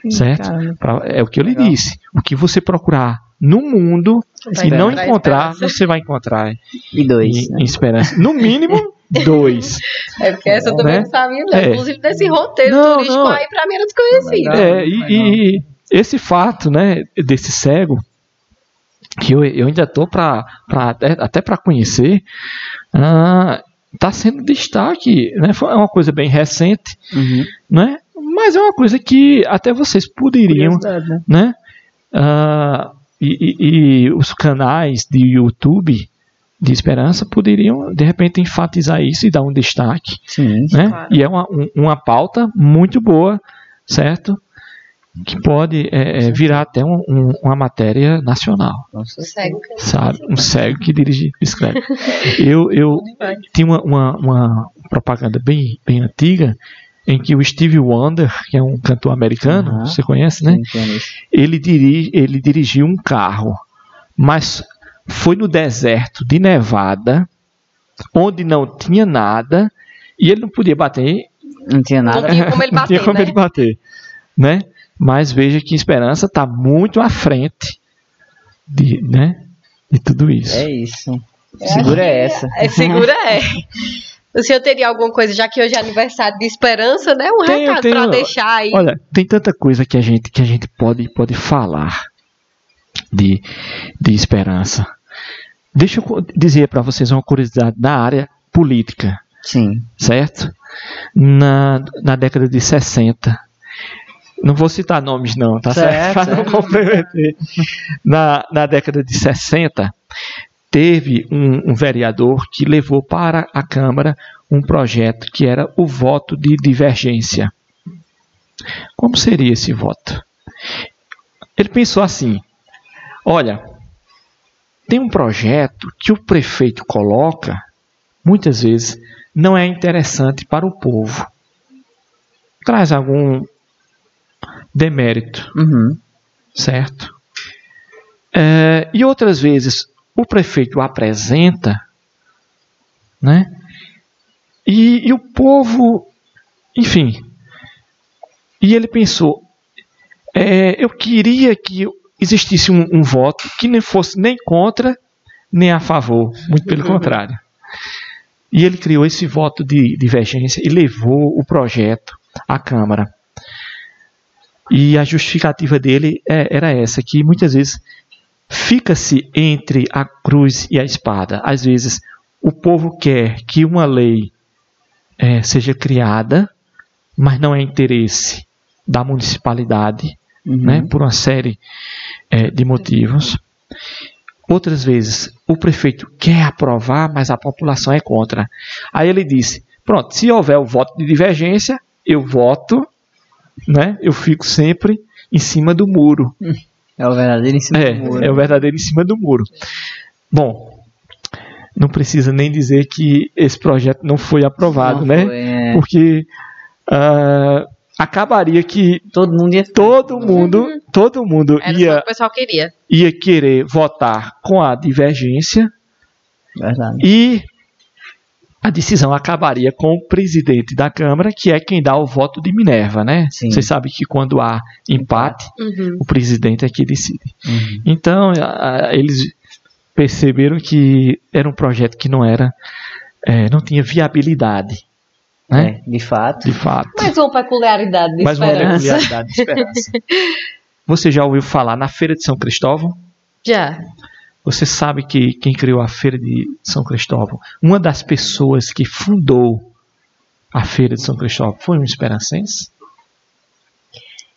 certo? É o que eu lhe disse. O que você procurar no mundo e não encontrar você vai encontrar E dois. em, né? em esperança. No mínimo, *laughs* dois. É porque essa eu também Né? não sabia, não. É. Inclusive desse roteiro Não, turístico não. aí, pra mim era desconhecido. É, e, e esse fato, né, desse cego, que eu, eu ainda tô para até, até para conhecer, está sendo destaque, né? Foi uma coisa bem recente, Uhum. né? Mas é uma coisa que até vocês poderiam, né? né? Ah, e, e- e os canais de YouTube de Esperança poderiam de repente enfatizar isso e dar um destaque Sim. né? Claro. E é uma, um- uma pauta muito boa, certo? Que pode é, é, virar até um- um- uma matéria nacional, com certeza. Segue o caminho. sabe? Um cego que dirige bicicleta. *laughs* Eu, eu tinha uma, uma, uma propaganda bem, bem antiga em que o Steve Wonder, que é um cantor americano, Aham. você conhece, né? Ele, dirige, ele dirigiu um carro, mas foi no deserto de Nevada, onde não tinha nada, e ele não podia bater Não tinha nada. Não tinha como ele *laughs* Não tinha bater, como né? ele bater, né? Mas veja que Esperança está muito à frente de, né, de tudo isso. É isso. Segura essa. É, segura é. *laughs* O senhor teria alguma coisa, já que hoje é aniversário de Esperança, né? Um Tenho, recado tenho. pra deixar aí. Olha, tem tanta coisa que a gente que a gente pode pode falar de, de Esperança. Deixa eu dizer para vocês uma curiosidade da área política. Sim. certo? Na, na década de 60. Não vou citar nomes não, tá certo? Certo, *laughs* Para não comprometer. Na, na década de 60, teve um, um vereador que levou para a Câmara um projeto que era o voto de divergência. Como seria esse voto? Ele pensou assim: olha, tem um projeto que o prefeito coloca, muitas vezes não é interessante para o povo. Traz algum demérito, Uhum. certo? É, e outras vezes o prefeito apresenta, né? E, e o povo, enfim. E ele pensou: é, eu queria que existisse um, um voto que não fosse nem contra nem a favor, muito pelo contrário. E ele criou esse voto de divergência e levou o projeto à Câmara. E a justificativa dele é- era essa, que muitas vezes fica-se entre a cruz e a espada. Às vezes o povo quer que uma lei eh, seja criada, mas não é interesse da municipalidade, Uhum. né, por uma série eh, de motivos. Outras vezes, o prefeito quer aprovar, mas a população é contra. Aí ele disse: pronto, se houver o voto de divergência, eu voto, né? Eu fico sempre em cima do muro. *laughs* É o verdadeiro em cima É, do muro. é o verdadeiro em cima do muro. Bom, não precisa nem dizer que esse projeto não foi aprovado, Não né? foi, é. Porque ah, acabaria que Todo mundo ia todo mundo, todo mundo Era só o que ia, o pessoal queria. ia querer votar com a divergência Verdade. e a decisão acabaria com o presidente da Câmara, que é quem dá o voto de Minerva, né? Sim. Você sabe que quando há empate, Uhum. o presidente é que decide. Uhum. Então, a- a- eles perceberam que era um projeto que não era, eh, não tinha viabilidade, né? É, de fato. De fato. Mais uma peculiaridade de Mais uma Esperança. peculiaridade de esperança. *laughs* Você já ouviu falar na Feira de São Cristóvão? Já. Você sabe que quem criou a Feira de São Cristóvão, uma das pessoas que fundou a Feira de São Cristóvão foi um esperancense?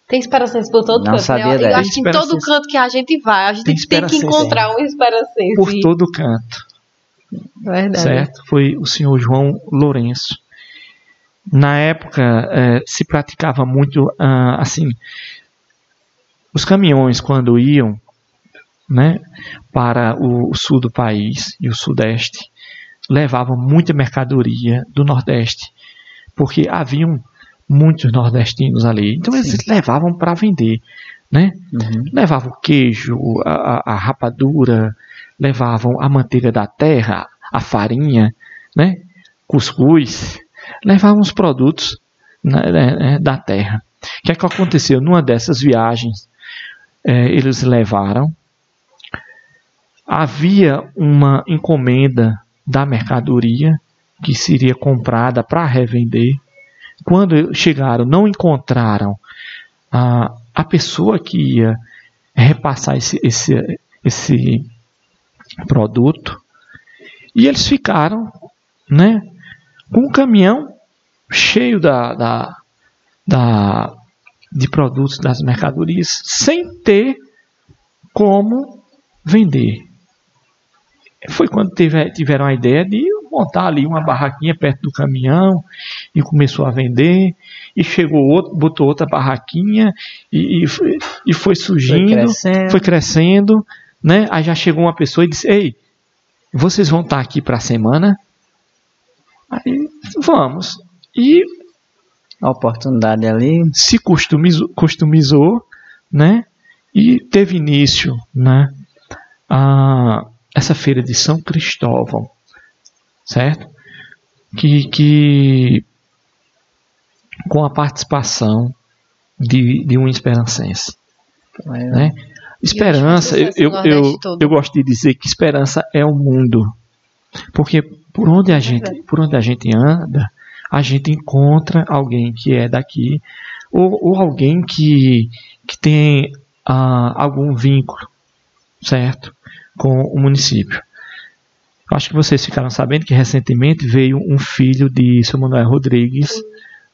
Tem esperanças por todo Não canto. sabia né? Eu dessa. acho que em todo canto que a gente vai, a gente Tem tem, que encontrar um esperancense. Por todo canto. Verdade. certo? Foi o senhor João Lourenço. Na época eh, se praticava muito ah, assim, os caminhões quando iam, né, para o, sul do país e o sudeste levavam muita mercadoria do nordeste, porque haviam muitos nordestinos ali, então eles levavam para vender, né? Uhum. levavam o queijo, a, a- rapadura, levavam a manteiga da terra, a farinha, né? cuscuz, levavam os produtos né, né, da terra. O que é que aconteceu? Numa dessas viagens, eh, eles levaram havia uma encomenda da mercadoria que seria comprada para revender. Quando chegaram, não encontraram a, a pessoa que ia repassar esse, esse, esse produto. E eles ficaram né, com um caminhão cheio da, da, da, de produtos das mercadorias sem ter como vender. Foi quando teve, tiveram a ideia de montar ali uma barraquinha perto do caminhão e começou a vender. E chegou outro, botou outra barraquinha e, e, foi, e foi surgindo, foi crescendo. foi crescendo, né? Aí já chegou uma pessoa e disse: Ei, vocês vão estar aqui para a semana? Aí vamos. E a oportunidade ali se customizou, customizou né? E teve início, né? A, essa feira de São Cristóvão, certo? Que, que com a participação de, de um esperancense. É. Né? Esperança, eu, eu, eu, eu, gosto de dizer que esperança é o mundo. Porque por onde a gente, por onde a gente anda, a gente encontra alguém que é daqui, ou, ou alguém que, que tem ah, algum vínculo, certo? Com o município. Acho que vocês ficaram sabendo que recentemente veio um filho de São Manuel Rodrigues,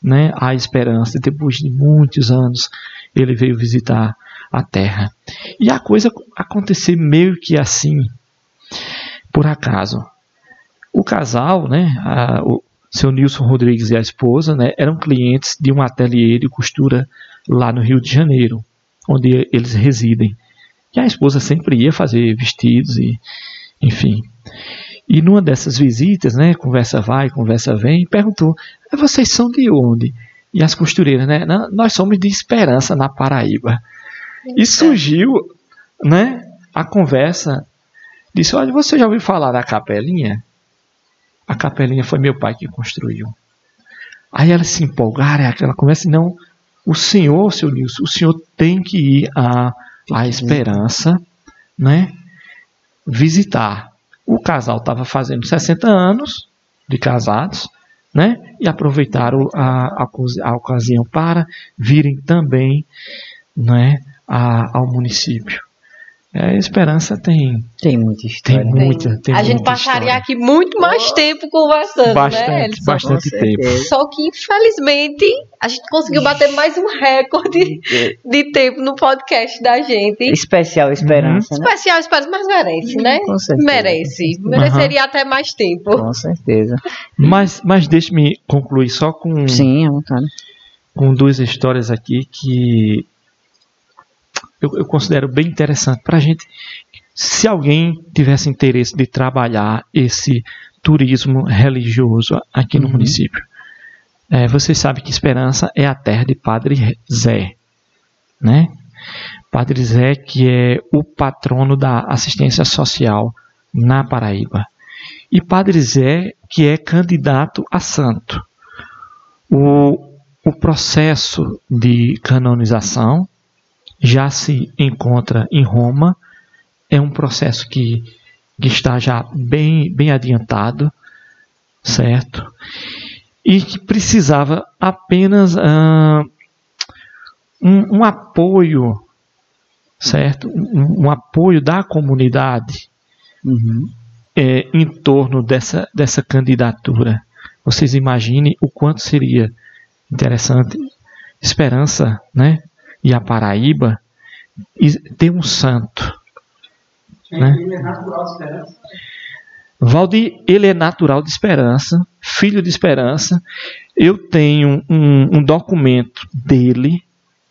né, a esperança, depois de muitos anos, ele veio visitar a terra. E a coisa aconteceu meio que assim, por acaso. O casal, né, a, o seu Nilson Rodrigues e a esposa, né, eram clientes de um ateliê de costura lá no Rio de Janeiro, onde eles residem. E a esposa sempre ia fazer vestidos e, enfim. E numa dessas visitas, né, conversa vai, conversa vem, perguntou: "Vocês são de onde?" E as costureiras, né, nós somos de Esperança na Paraíba. E surgiu, né, a conversa. Disse: Olha, você já ouviu falar da capelinha? A capelinha foi meu pai que construiu. Aí ela se empolgaram, ela começa, não, o senhor, seu Nilson, o senhor tem que ir à, à Esperança, né, visitar. O casal estava fazendo 60 anos de casados, né, e aproveitaram a, a, a ocasião para virem também, né, a, ao município. É, a esperança tem. Tem muita história. Tem muita. Tem a gente passaria história. aqui muito mais oh, tempo conversando, bastante, né? Elson? Bastante tempo. Só que, infelizmente, a gente conseguiu bater mais um recorde *laughs* de tempo no podcast da gente. Especial Esperança. Uhum. Né? Especial Esperança, mas merece, né? Com certeza. Merece. Mereceria uhum. até mais tempo. Com certeza. Mas, mas deixe-me concluir só com. Sim, é vontade. Com duas histórias aqui que eu, eu considero bem interessante para a gente. Se alguém tivesse interesse de trabalhar esse turismo religioso aqui no uhum. município, é, vocês sabem que Esperança é a terra de Padre Zé, né? Padre Zé, que é o patrono da assistência social na Paraíba. E Padre Zé, que é candidato a santo. O, o processo de canonização já se encontra em Roma. É um processo que, que está já bem, bem adiantado, certo? E que precisava apenas uh, um, um, apoio, certo? Um, um, apoio da comunidade uhum. é, em torno dessa, dessa candidatura. Vocês imaginem o quanto seria interessante, esperança, né? E a Paraíba ter um santo. Né? Ele é natural de esperança. Valdir, ele é natural de esperança, filho de esperança. Eu tenho um, um documento dele,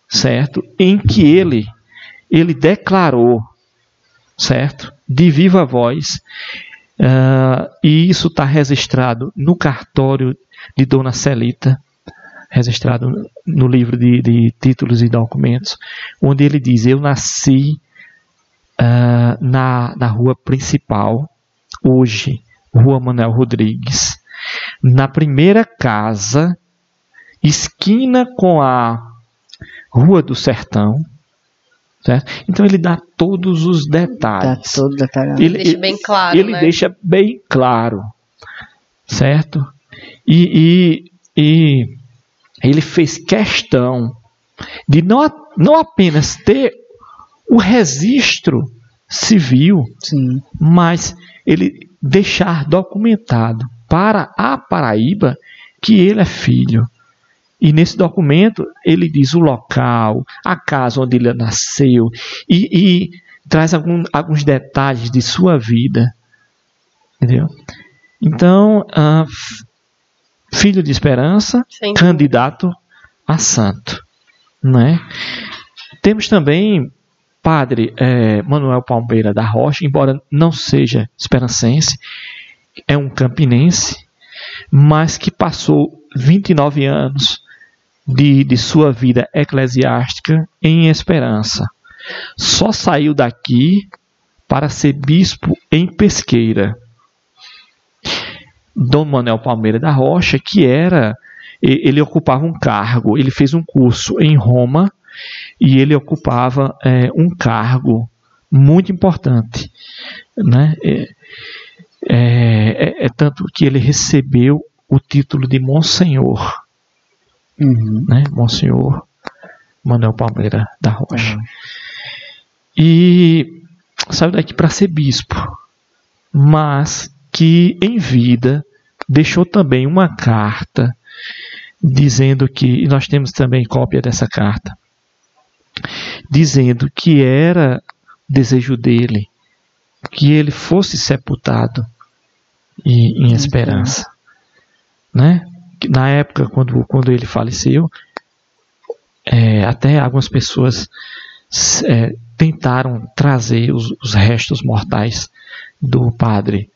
certo? Em que ele, ele declarou, certo? De viva voz, uh, e isso está registrado no cartório de Dona Celita, registrado no livro de, de títulos e documentos, onde ele diz: Eu nasci uh, na, na rua principal, hoje, Rua Manuel Rodrigues, na primeira casa, esquina com a Rua do Sertão, Certo? Então ele dá todos os detalhes. todo detalhado. Ele, Deixa bem claro, ele né? deixa bem claro, certo? E, e, e ele fez questão de não, não apenas ter o registro civil, Sim. mas ele deixar documentado para a Paraíba que ele é filho. E nesse documento ele diz o local, a casa onde ele nasceu e, e traz algum- alguns detalhes de sua vida. Entendeu? Então, f- filho de esperança, dúvida. candidato a santo. Né? Temos também padre eh, Manuel Palmeira da Rocha, embora não seja esperancense, é um campinense, mas que passou 29 anos de, de sua vida eclesiástica em Esperança. Só saiu daqui para ser bispo em Pesqueira. Dom Manuel Palmeira da Rocha, que era, ele ocupava um cargo, ele fez um curso em Roma e ele ocupava eh, um cargo muito importante, né? É, é- é- é tanto que ele recebeu o título de Monsenhor, Uhum. né? Monsenhor Manuel Palmeira da Rocha. Uhum. E saiu daqui para ser bispo, mas que em vida deixou também uma carta dizendo que, e nós temos também cópia dessa carta, dizendo que era desejo dele que ele fosse sepultado em, em esperança, né? Na época quando, quando ele faleceu, é, até algumas pessoas é, tentaram trazer os, os restos mortais do padre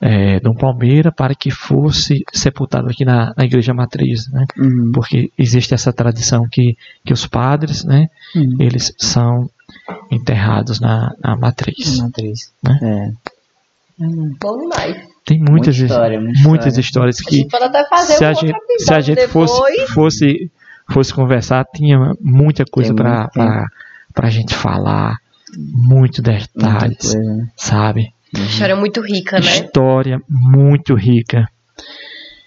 é, Dom Palmeira para que fosse sepultado aqui na, na igreja matriz, né? Uhum. porque existe essa tradição que, que os padres, né, Uhum. eles são enterrados na, na matriz. Matriz. Né? É. Bom demais. Tem muitas, Muita história, muita muitas história. histórias A que gente pode até fazer se um a gente, se a gente depois. fosse, fosse, fosse conversar, tinha muita coisa para para a gente falar, muito Muita detalhes, coisa, né? sabe? História muito rica, né? História muito rica.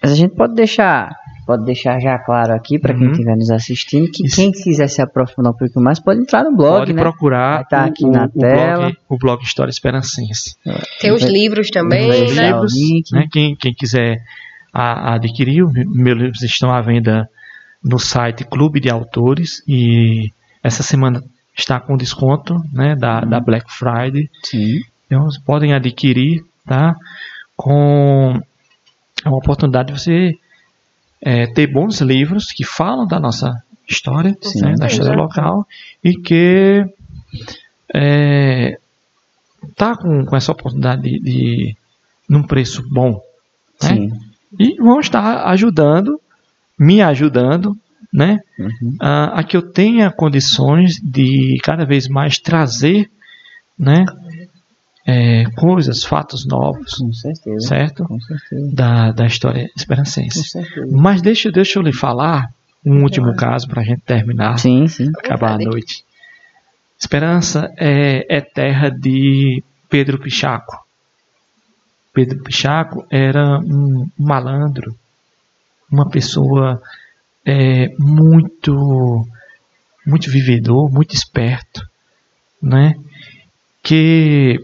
Mas a gente pode deixar, pode deixar já claro aqui para quem Uhum. estiver nos assistindo que Isso. quem quiser se aprofundar um pouco mais pode entrar no blog, Pode né? procurar Vai tá o- aqui o, na o tela. blog, o blog História Esperancense. Tem os livros também, né? deixar o livros, né? Quem, quem quiser a- adquirir, o- meus livros estão à venda no site Clube de Autores e essa semana está com desconto né, da, da Black Friday. Sim. Então vocês podem adquirir, tá? Com a oportunidade de você é, ter bons livros que falam da nossa história, Sim. né, da história local e que é, tá com, com essa oportunidade de, de num preço bom, né? E vão estar ajudando, me ajudando, né? Uhum. a, a que eu tenha condições de cada vez mais trazer, né? É, coisas, fatos novos, Com certeza. certo? Com certeza. Da, da história Com esperancense. certeza. Mas deixa, deixa eu lhe falar um último caso para a gente terminar, Sim, sim. acabar a noite. Esperança é, é terra de Pedro Pichaco. Pedro Pichaco era um malandro, uma pessoa é, muito, muito vivedor, muito esperto, né? Que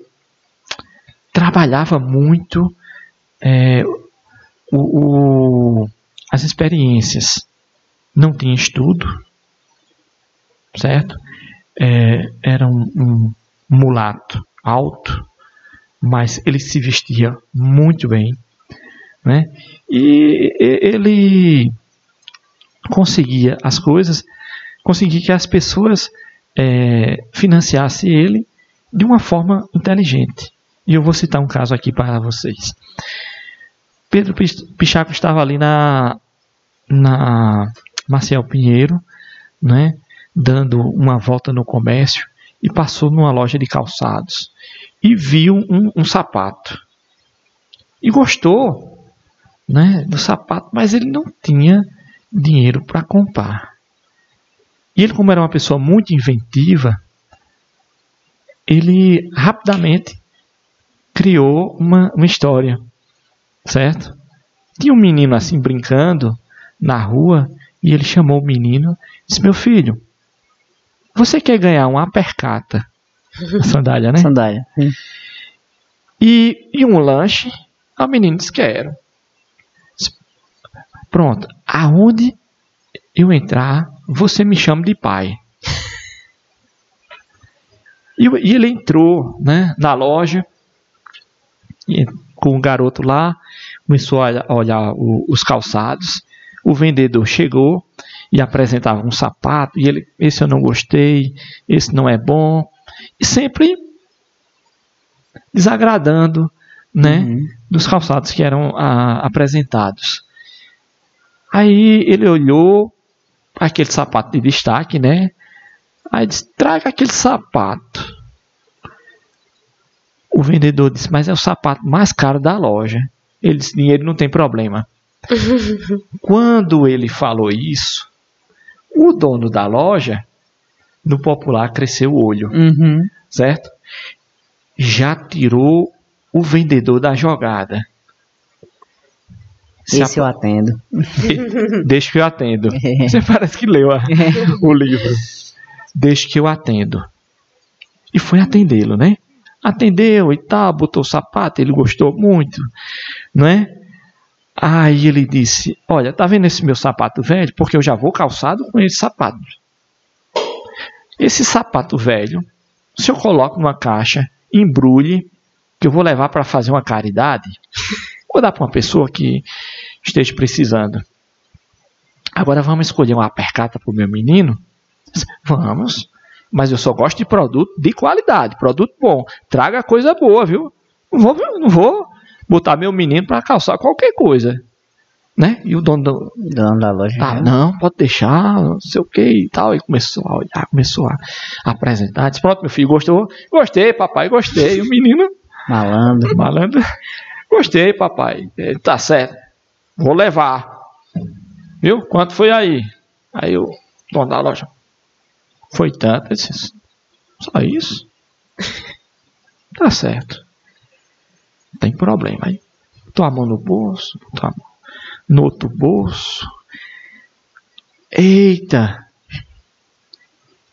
trabalhava muito é, o, o- as experiências. Não tinha estudo, certo? É, era um, um mulato alto, mas ele se vestia muito bem, né? E ele conseguia as coisas, conseguia que as pessoas é, financiassem ele de uma forma inteligente. E eu vou citar um caso aqui para vocês. Pedro Pichaco estava ali na, na Marcial Pinheiro, né, dando uma volta no comércio e passou numa loja de calçados e viu um, um sapato e gostou, né, do sapato, mas ele não tinha dinheiro para comprar. E ele, como era uma pessoa muito inventiva, ele rapidamente criou uma, uma história, certo? Tinha um menino assim brincando na rua e ele chamou o menino e disse: Meu filho, você quer ganhar uma percata? Sandália, né? Sandália. Sim. E, e um lanche? O menino disse: Quero. Pronto, aonde eu entrar, você me chama de pai. *laughs* E, ele entrou né, na loja com o garoto lá, começou a olhar o, os calçados. O vendedor chegou e apresentava um sapato, e ele, esse eu não gostei, esse não é bom, e sempre desagradando, né, uhum. dos calçados que eram a, apresentados. Aí ele olhou aquele sapato de destaque, né? Aí disse: traga aquele sapato. O vendedor disse: mas é o sapato mais caro da loja. Ele disse: dinheiro não tem problema. *laughs* Quando ele falou isso, o dono da loja, no popular, cresceu o olho, uhum. certo? Já tirou o vendedor da jogada. Esse eu atendo. *laughs* Deixa que eu atendo. Você parece que leu a, o livro. Deixa que eu atendo. E foi atendê-lo, né? Atendeu e tal, botou o sapato, ele gostou muito, não é? Aí ele disse: Olha, tá vendo esse meu sapato velho? Porque eu já vou calçado com esse sapato. Esse sapato velho, se eu coloco numa caixa, embrulhe, que eu vou levar para fazer uma caridade, vou dar para uma pessoa que esteja precisando. Agora vamos escolher uma percata para o meu menino? Vamos. Mas eu só gosto de produto de qualidade, produto bom. Traga coisa boa, viu? Não vou, não vou botar meu menino para calçar qualquer coisa. Né? E o dono, do, dono da loja. Ah, não, pode deixar, não sei o que e tal. E começou a olhar, começou a, apresentar. Disse, pronto, meu filho, gostou? Gostei, papai, gostei. E o menino. Malandro. Malandro. Gostei, papai. Ele, tá certo. Vou levar. Viu? Quanto foi aí? Aí o dono da loja. Foi tanto. Disse, só isso? *laughs* Tá certo. Não tem problema aí. Tua mão no bolso, tua mão no outro bolso. Eita!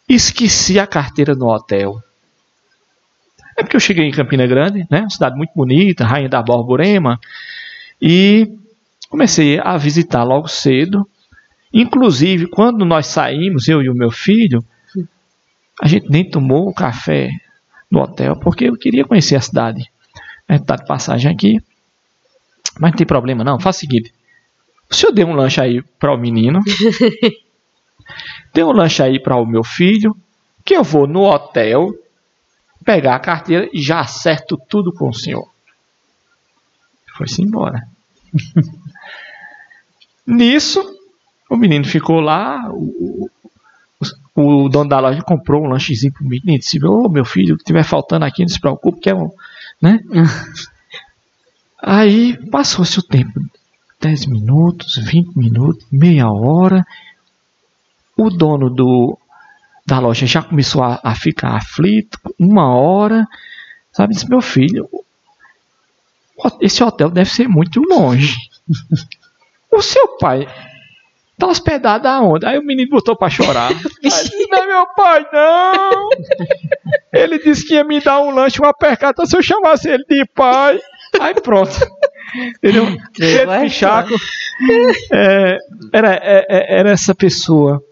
Esqueci a carteira no hotel. É porque eu cheguei em Campina Grande, né? Uma cidade muito bonita, Rainha da Borborema. E comecei a visitar logo cedo. Inclusive, quando nós saímos, eu e o meu filho, a gente nem tomou o café no hotel, porque eu queria conhecer a cidade. A gente está de passagem aqui. Mas não tem problema não. Faz o seguinte. O senhor dê um lanche aí para o menino. *laughs* dê um lanche aí para o meu filho. Que eu vou no hotel pegar a carteira e já acerto tudo com o senhor. Foi-se embora. *laughs* Nisso, o menino ficou lá, o, o, dono da loja comprou um lanchezinho pro menino e disse: Ô oh, meu filho, o que estiver faltando aqui, não se preocupe, que é um. Né? *laughs* Aí passou-se o tempo: 10 minutos, 20 minutos, meia hora. O dono do, da loja já começou a, a ficar aflito, uma hora. Sabe, disse: Meu filho, esse hotel deve ser muito longe. *laughs* O seu pai tá hospedado aonde? Aí o menino botou pra chorar. *laughs* Aí, não é meu pai, não! Ele disse que ia me dar um lanche, uma percata se eu chamasse ele de pai. Aí pronto. Entendeu? Pedro Chaco é, era, é, é, era essa pessoa.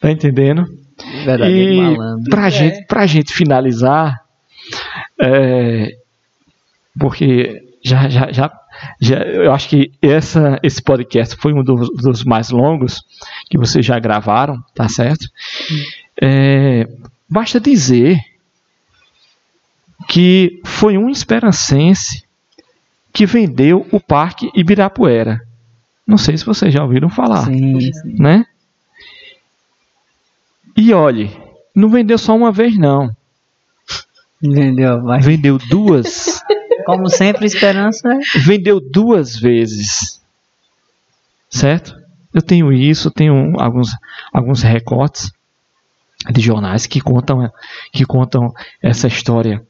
Tá entendendo? Verdadeiro e malandro. Pra, é. gente, pra gente finalizar, é, porque já, já, já já, eu acho que essa, esse podcast foi um dos, dos, mais longos que vocês já gravaram, tá certo? É, basta dizer que foi um esperancense que vendeu o Parque Ibirapuera. Não sei se vocês já ouviram falar, sim, sim. né? E olhe, não vendeu só uma vez não. Vendeu, mas... Vendeu duas. *laughs* Como sempre, esperança é. Vendeu duas vezes. Certo? Eu tenho isso, tenho alguns, alguns recortes. de jornais que contam, que contam essa história,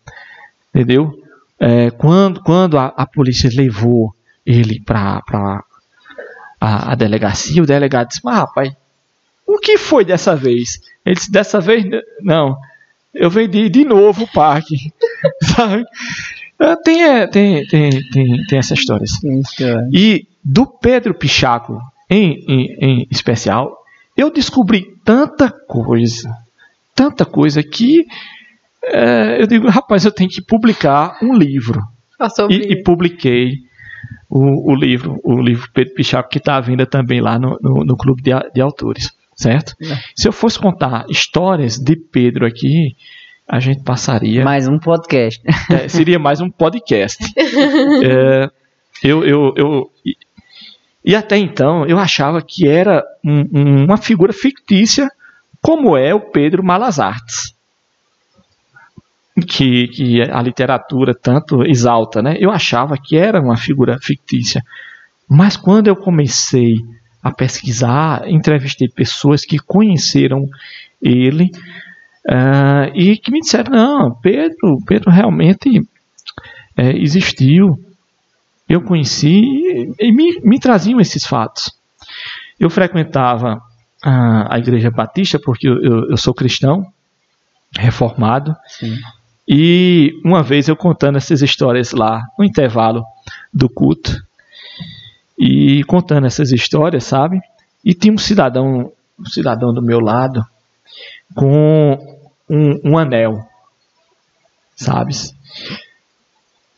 entendeu? É, quando quando a, a, polícia levou ele para a, a delegacia, o delegado disse: Mas rapaz, o que foi dessa vez? Ele disse: Dessa vez, não. Eu vendi de novo o parque. *laughs* Sabe? É, tem, é, tem, tem, tem, tem essa história. Assim. E do Pedro Pichaco, em, em, em especial, eu descobri tanta coisa, tanta coisa que é, eu digo, rapaz, eu tenho que publicar um livro. E, e, publiquei o, o, livro, o livro Pedro Pichaco, que está à venda também lá no, no, no Clube de, de Autores, certo? É. Se eu fosse contar histórias de Pedro aqui, a gente passaria. Mais um podcast. É, seria mais um podcast. *laughs* é, eu, eu, eu, e, e, até então eu achava que era um, um, uma figura fictícia, como é o Pedro Malas Artes. Que, que a literatura tanto exalta, né? Eu achava que era uma figura fictícia. Mas quando eu comecei a pesquisar, entrevistei pessoas que conheceram ele, Uh, e que me disseram, não, Pedro, Pedro realmente é, existiu. Eu conheci e, me, me, traziam esses fatos. Eu frequentava a, a Igreja Batista porque eu, eu, eu sou cristão, reformado. Sim. E uma vez eu contando essas histórias lá no intervalo do culto, e contando essas histórias, sabe? E tinha um cidadão, um cidadão do meu lado com um, um anel, sabes?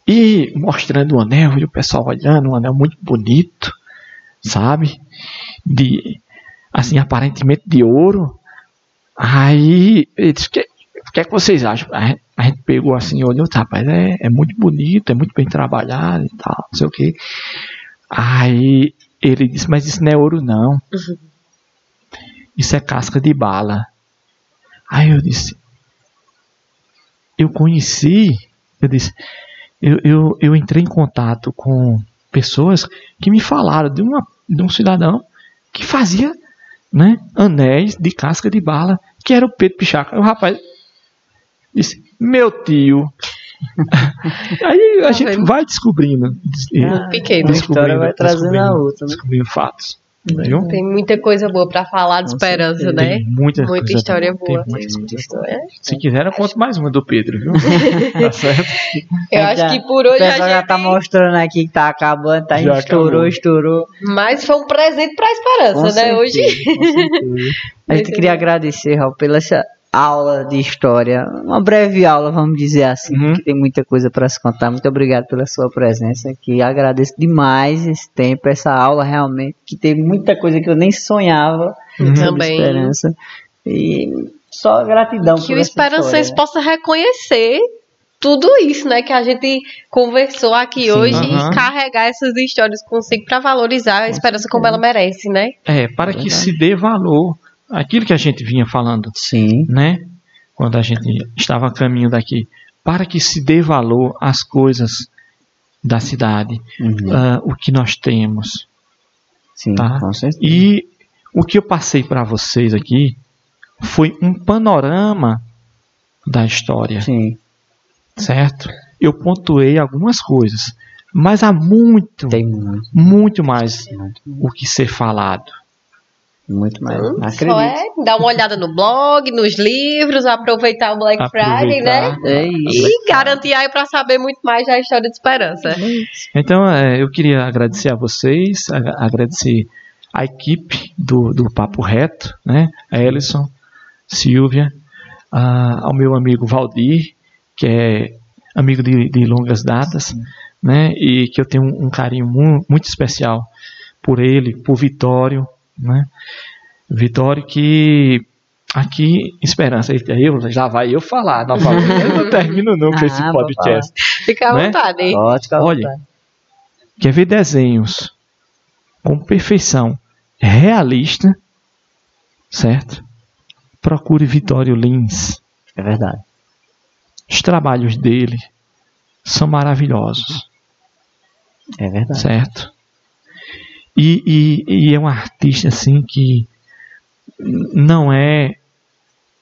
E mostrando o anel e o pessoal olhando, um anel muito bonito, sabe? De, assim, aparentemente de ouro. Aí ele disse: O que, que é que vocês acham? A gente, pegou assim, olhou, rapaz, é, é muito bonito, é muito bem trabalhado e tal, não sei o que. Aí ele disse: Mas isso não é ouro, não. Uhum. Isso é casca de bala. Aí eu disse: eu conheci, eu disse, eu, eu, eu entrei em contato com pessoas que me falaram de, uma, de um cidadão que fazia né, anéis de casca de bala, que era o Pedro Pichaca. O rapaz disse, meu tio. *laughs* Aí a tá gente vai descobrindo. Ah, descobrindo, a história vai trazendo a outra. Né? Descobrindo fatos. Viu? Tem muita coisa boa para falar de esperança, né? Muita, muita história boa. Tem muita história. Se quiser, eu conto mais uma do Pedro, viu? *laughs* tá certo? Eu acho que por hoje a gente já tá mostrando aqui que tá acabando, tá já estourou, acabou. estourou. Mas foi um presente para a esperança, com né? Certeza, hoje. *laughs* a gente queria agradecer, Raul, pela essa aula de história, uma breve aula, vamos dizer assim, uhum. que tem muita coisa para se contar. Muito obrigado pela sua presença, que agradeço demais esse tempo, essa aula realmente, que tem muita coisa que eu nem sonhava uhum. também. Esperança. E só gratidão que o Esperanças possa reconhecer tudo isso, né, que a gente conversou aqui Sim, hoje e carregar essas histórias consigo para valorizar a esperança como ela merece, né? É, para que se dê valor aquilo que a gente vinha falando, Sim. né? Quando a gente estava a caminho daqui, para que se dê valor às coisas da cidade, uhum. uh, o que nós temos. Sim, tá? com certeza. E o que eu passei para vocês aqui foi um panorama da história. Sim. Certo? Eu pontuei algumas coisas, mas há muito, muito. muito mais o que ser falado. Muito mais. Hum, só é dar uma olhada no blog, nos livros, aproveitar o Black aproveitar. Friday, né? É isso. E garantir aí para saber muito mais da história de esperança. Então, é, eu queria agradecer a vocês, a, agradecer a equipe do, do Papo Reto, né? A Ellison, Silvia, a, ao meu amigo Valdir, que é amigo de, de longas datas, né? E que eu tenho um, um carinho muito, muito especial por ele, por Vitório, né? Vitória que aqui, Esperança, eu, já vai eu falar novamente. eu não termino nunca ah, esse podcast. Fica à né? vontade, hein? Pode ficar Olha, quer ver desenhos com perfeição realista, certo? Procure Vitório Lins. É verdade. Os trabalhos dele são maravilhosos. É verdade. Certo? E, e, e é um artista assim que não é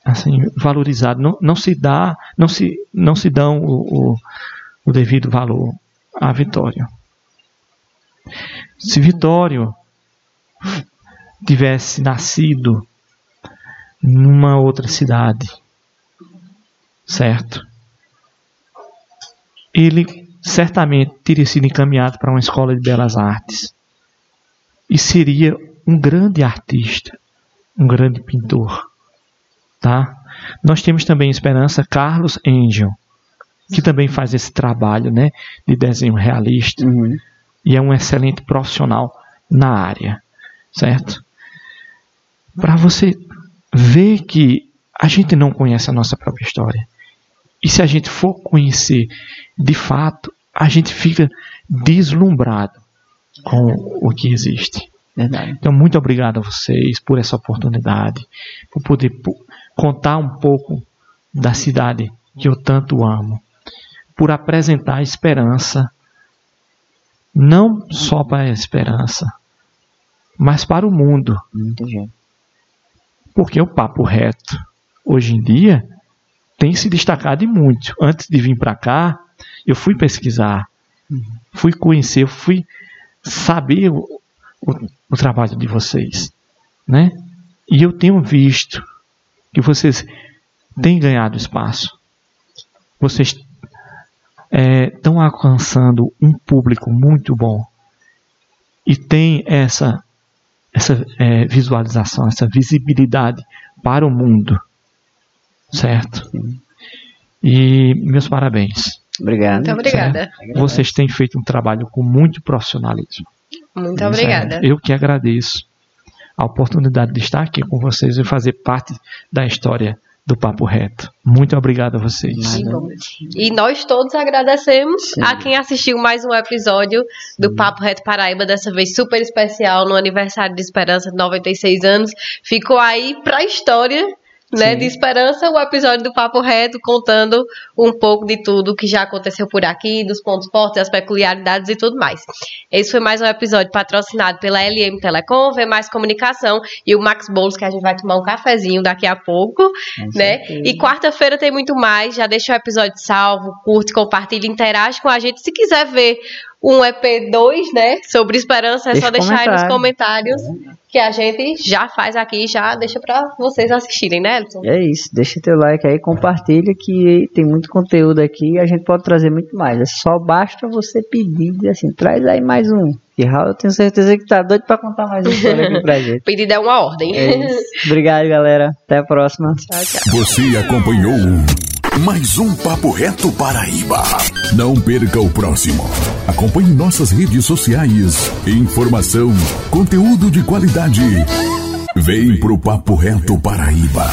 assim valorizado, não, não se dá, não se não se dão o, o, o devido valor a Vitório. Se Vitório tivesse nascido numa outra cidade, certo? Ele certamente teria sido encaminhado para uma escola de belas artes e seria um grande artista, um grande pintor, tá? Nós temos também esperança Carlos Angel, que também faz esse trabalho, né, de desenho realista uhum. e é um excelente profissional na área, certo? Para você ver que a gente não conhece a nossa própria história. E se a gente for conhecer de fato, a gente fica deslumbrado com o que existe. Verdade. Então, muito obrigado a vocês por essa oportunidade, por poder contar um pouco da cidade que eu tanto amo, por apresentar esperança, não só para a esperança, mas para o mundo. Porque o papo reto, hoje em dia, tem se destacado muito. Antes de vir para cá, eu fui pesquisar, fui conhecer, fui saber o, o, o trabalho de vocês, né? E eu tenho visto que vocês têm ganhado espaço. Vocês estão é, alcançando um público muito bom e tem essa essa é, visualização, essa visibilidade para o mundo, certo? E meus parabéns. Obrigado. Muito obrigada. Certo? Vocês têm feito um trabalho com muito profissionalismo. Muito obrigada. Eu que agradeço a oportunidade de estar aqui com vocês e fazer parte da história do Papo Reto. Muito obrigado a vocês. E nós todos agradecemos Sim. a quem assistiu mais um episódio do Papo Reto Paraíba, dessa vez super especial, no aniversário de Esperança de 96 anos. Ficou aí para a história né, de esperança, o episódio do Papo Reto contando um pouco de tudo que já aconteceu por aqui, dos pontos fortes, as peculiaridades e tudo mais. Esse foi mais um episódio patrocinado pela LM Telecom, V Mais Comunicação e o Max Boulos, que a gente vai tomar um cafezinho daqui a pouco, Com né? Certeza. E quarta-feira tem muito mais, já deixa o episódio salvo, curte, compartilha, interage com a gente. Se quiser ver um EP2, né, sobre esperança, é deixa só deixar aí nos comentários que a gente já faz aqui, já deixa para vocês assistirem, né, Elton? É isso, deixa teu like aí, compartilha que tem muito conteúdo aqui e a gente pode trazer muito mais. É só basta você pedir, assim, traz aí mais um. E Raul, eu tenho certeza que tá doido para contar mais uma história aqui pra gente. *laughs* Pedido é uma ordem. É Obrigado, galera. Até a próxima. Tchau, tchau. Você acompanhou mais um Papo Reto Paraíba. Não perca o próximo. Acompanhe nossas redes sociais. Informação, conteúdo de qualidade. Vem pro Papo Reto Paraíba.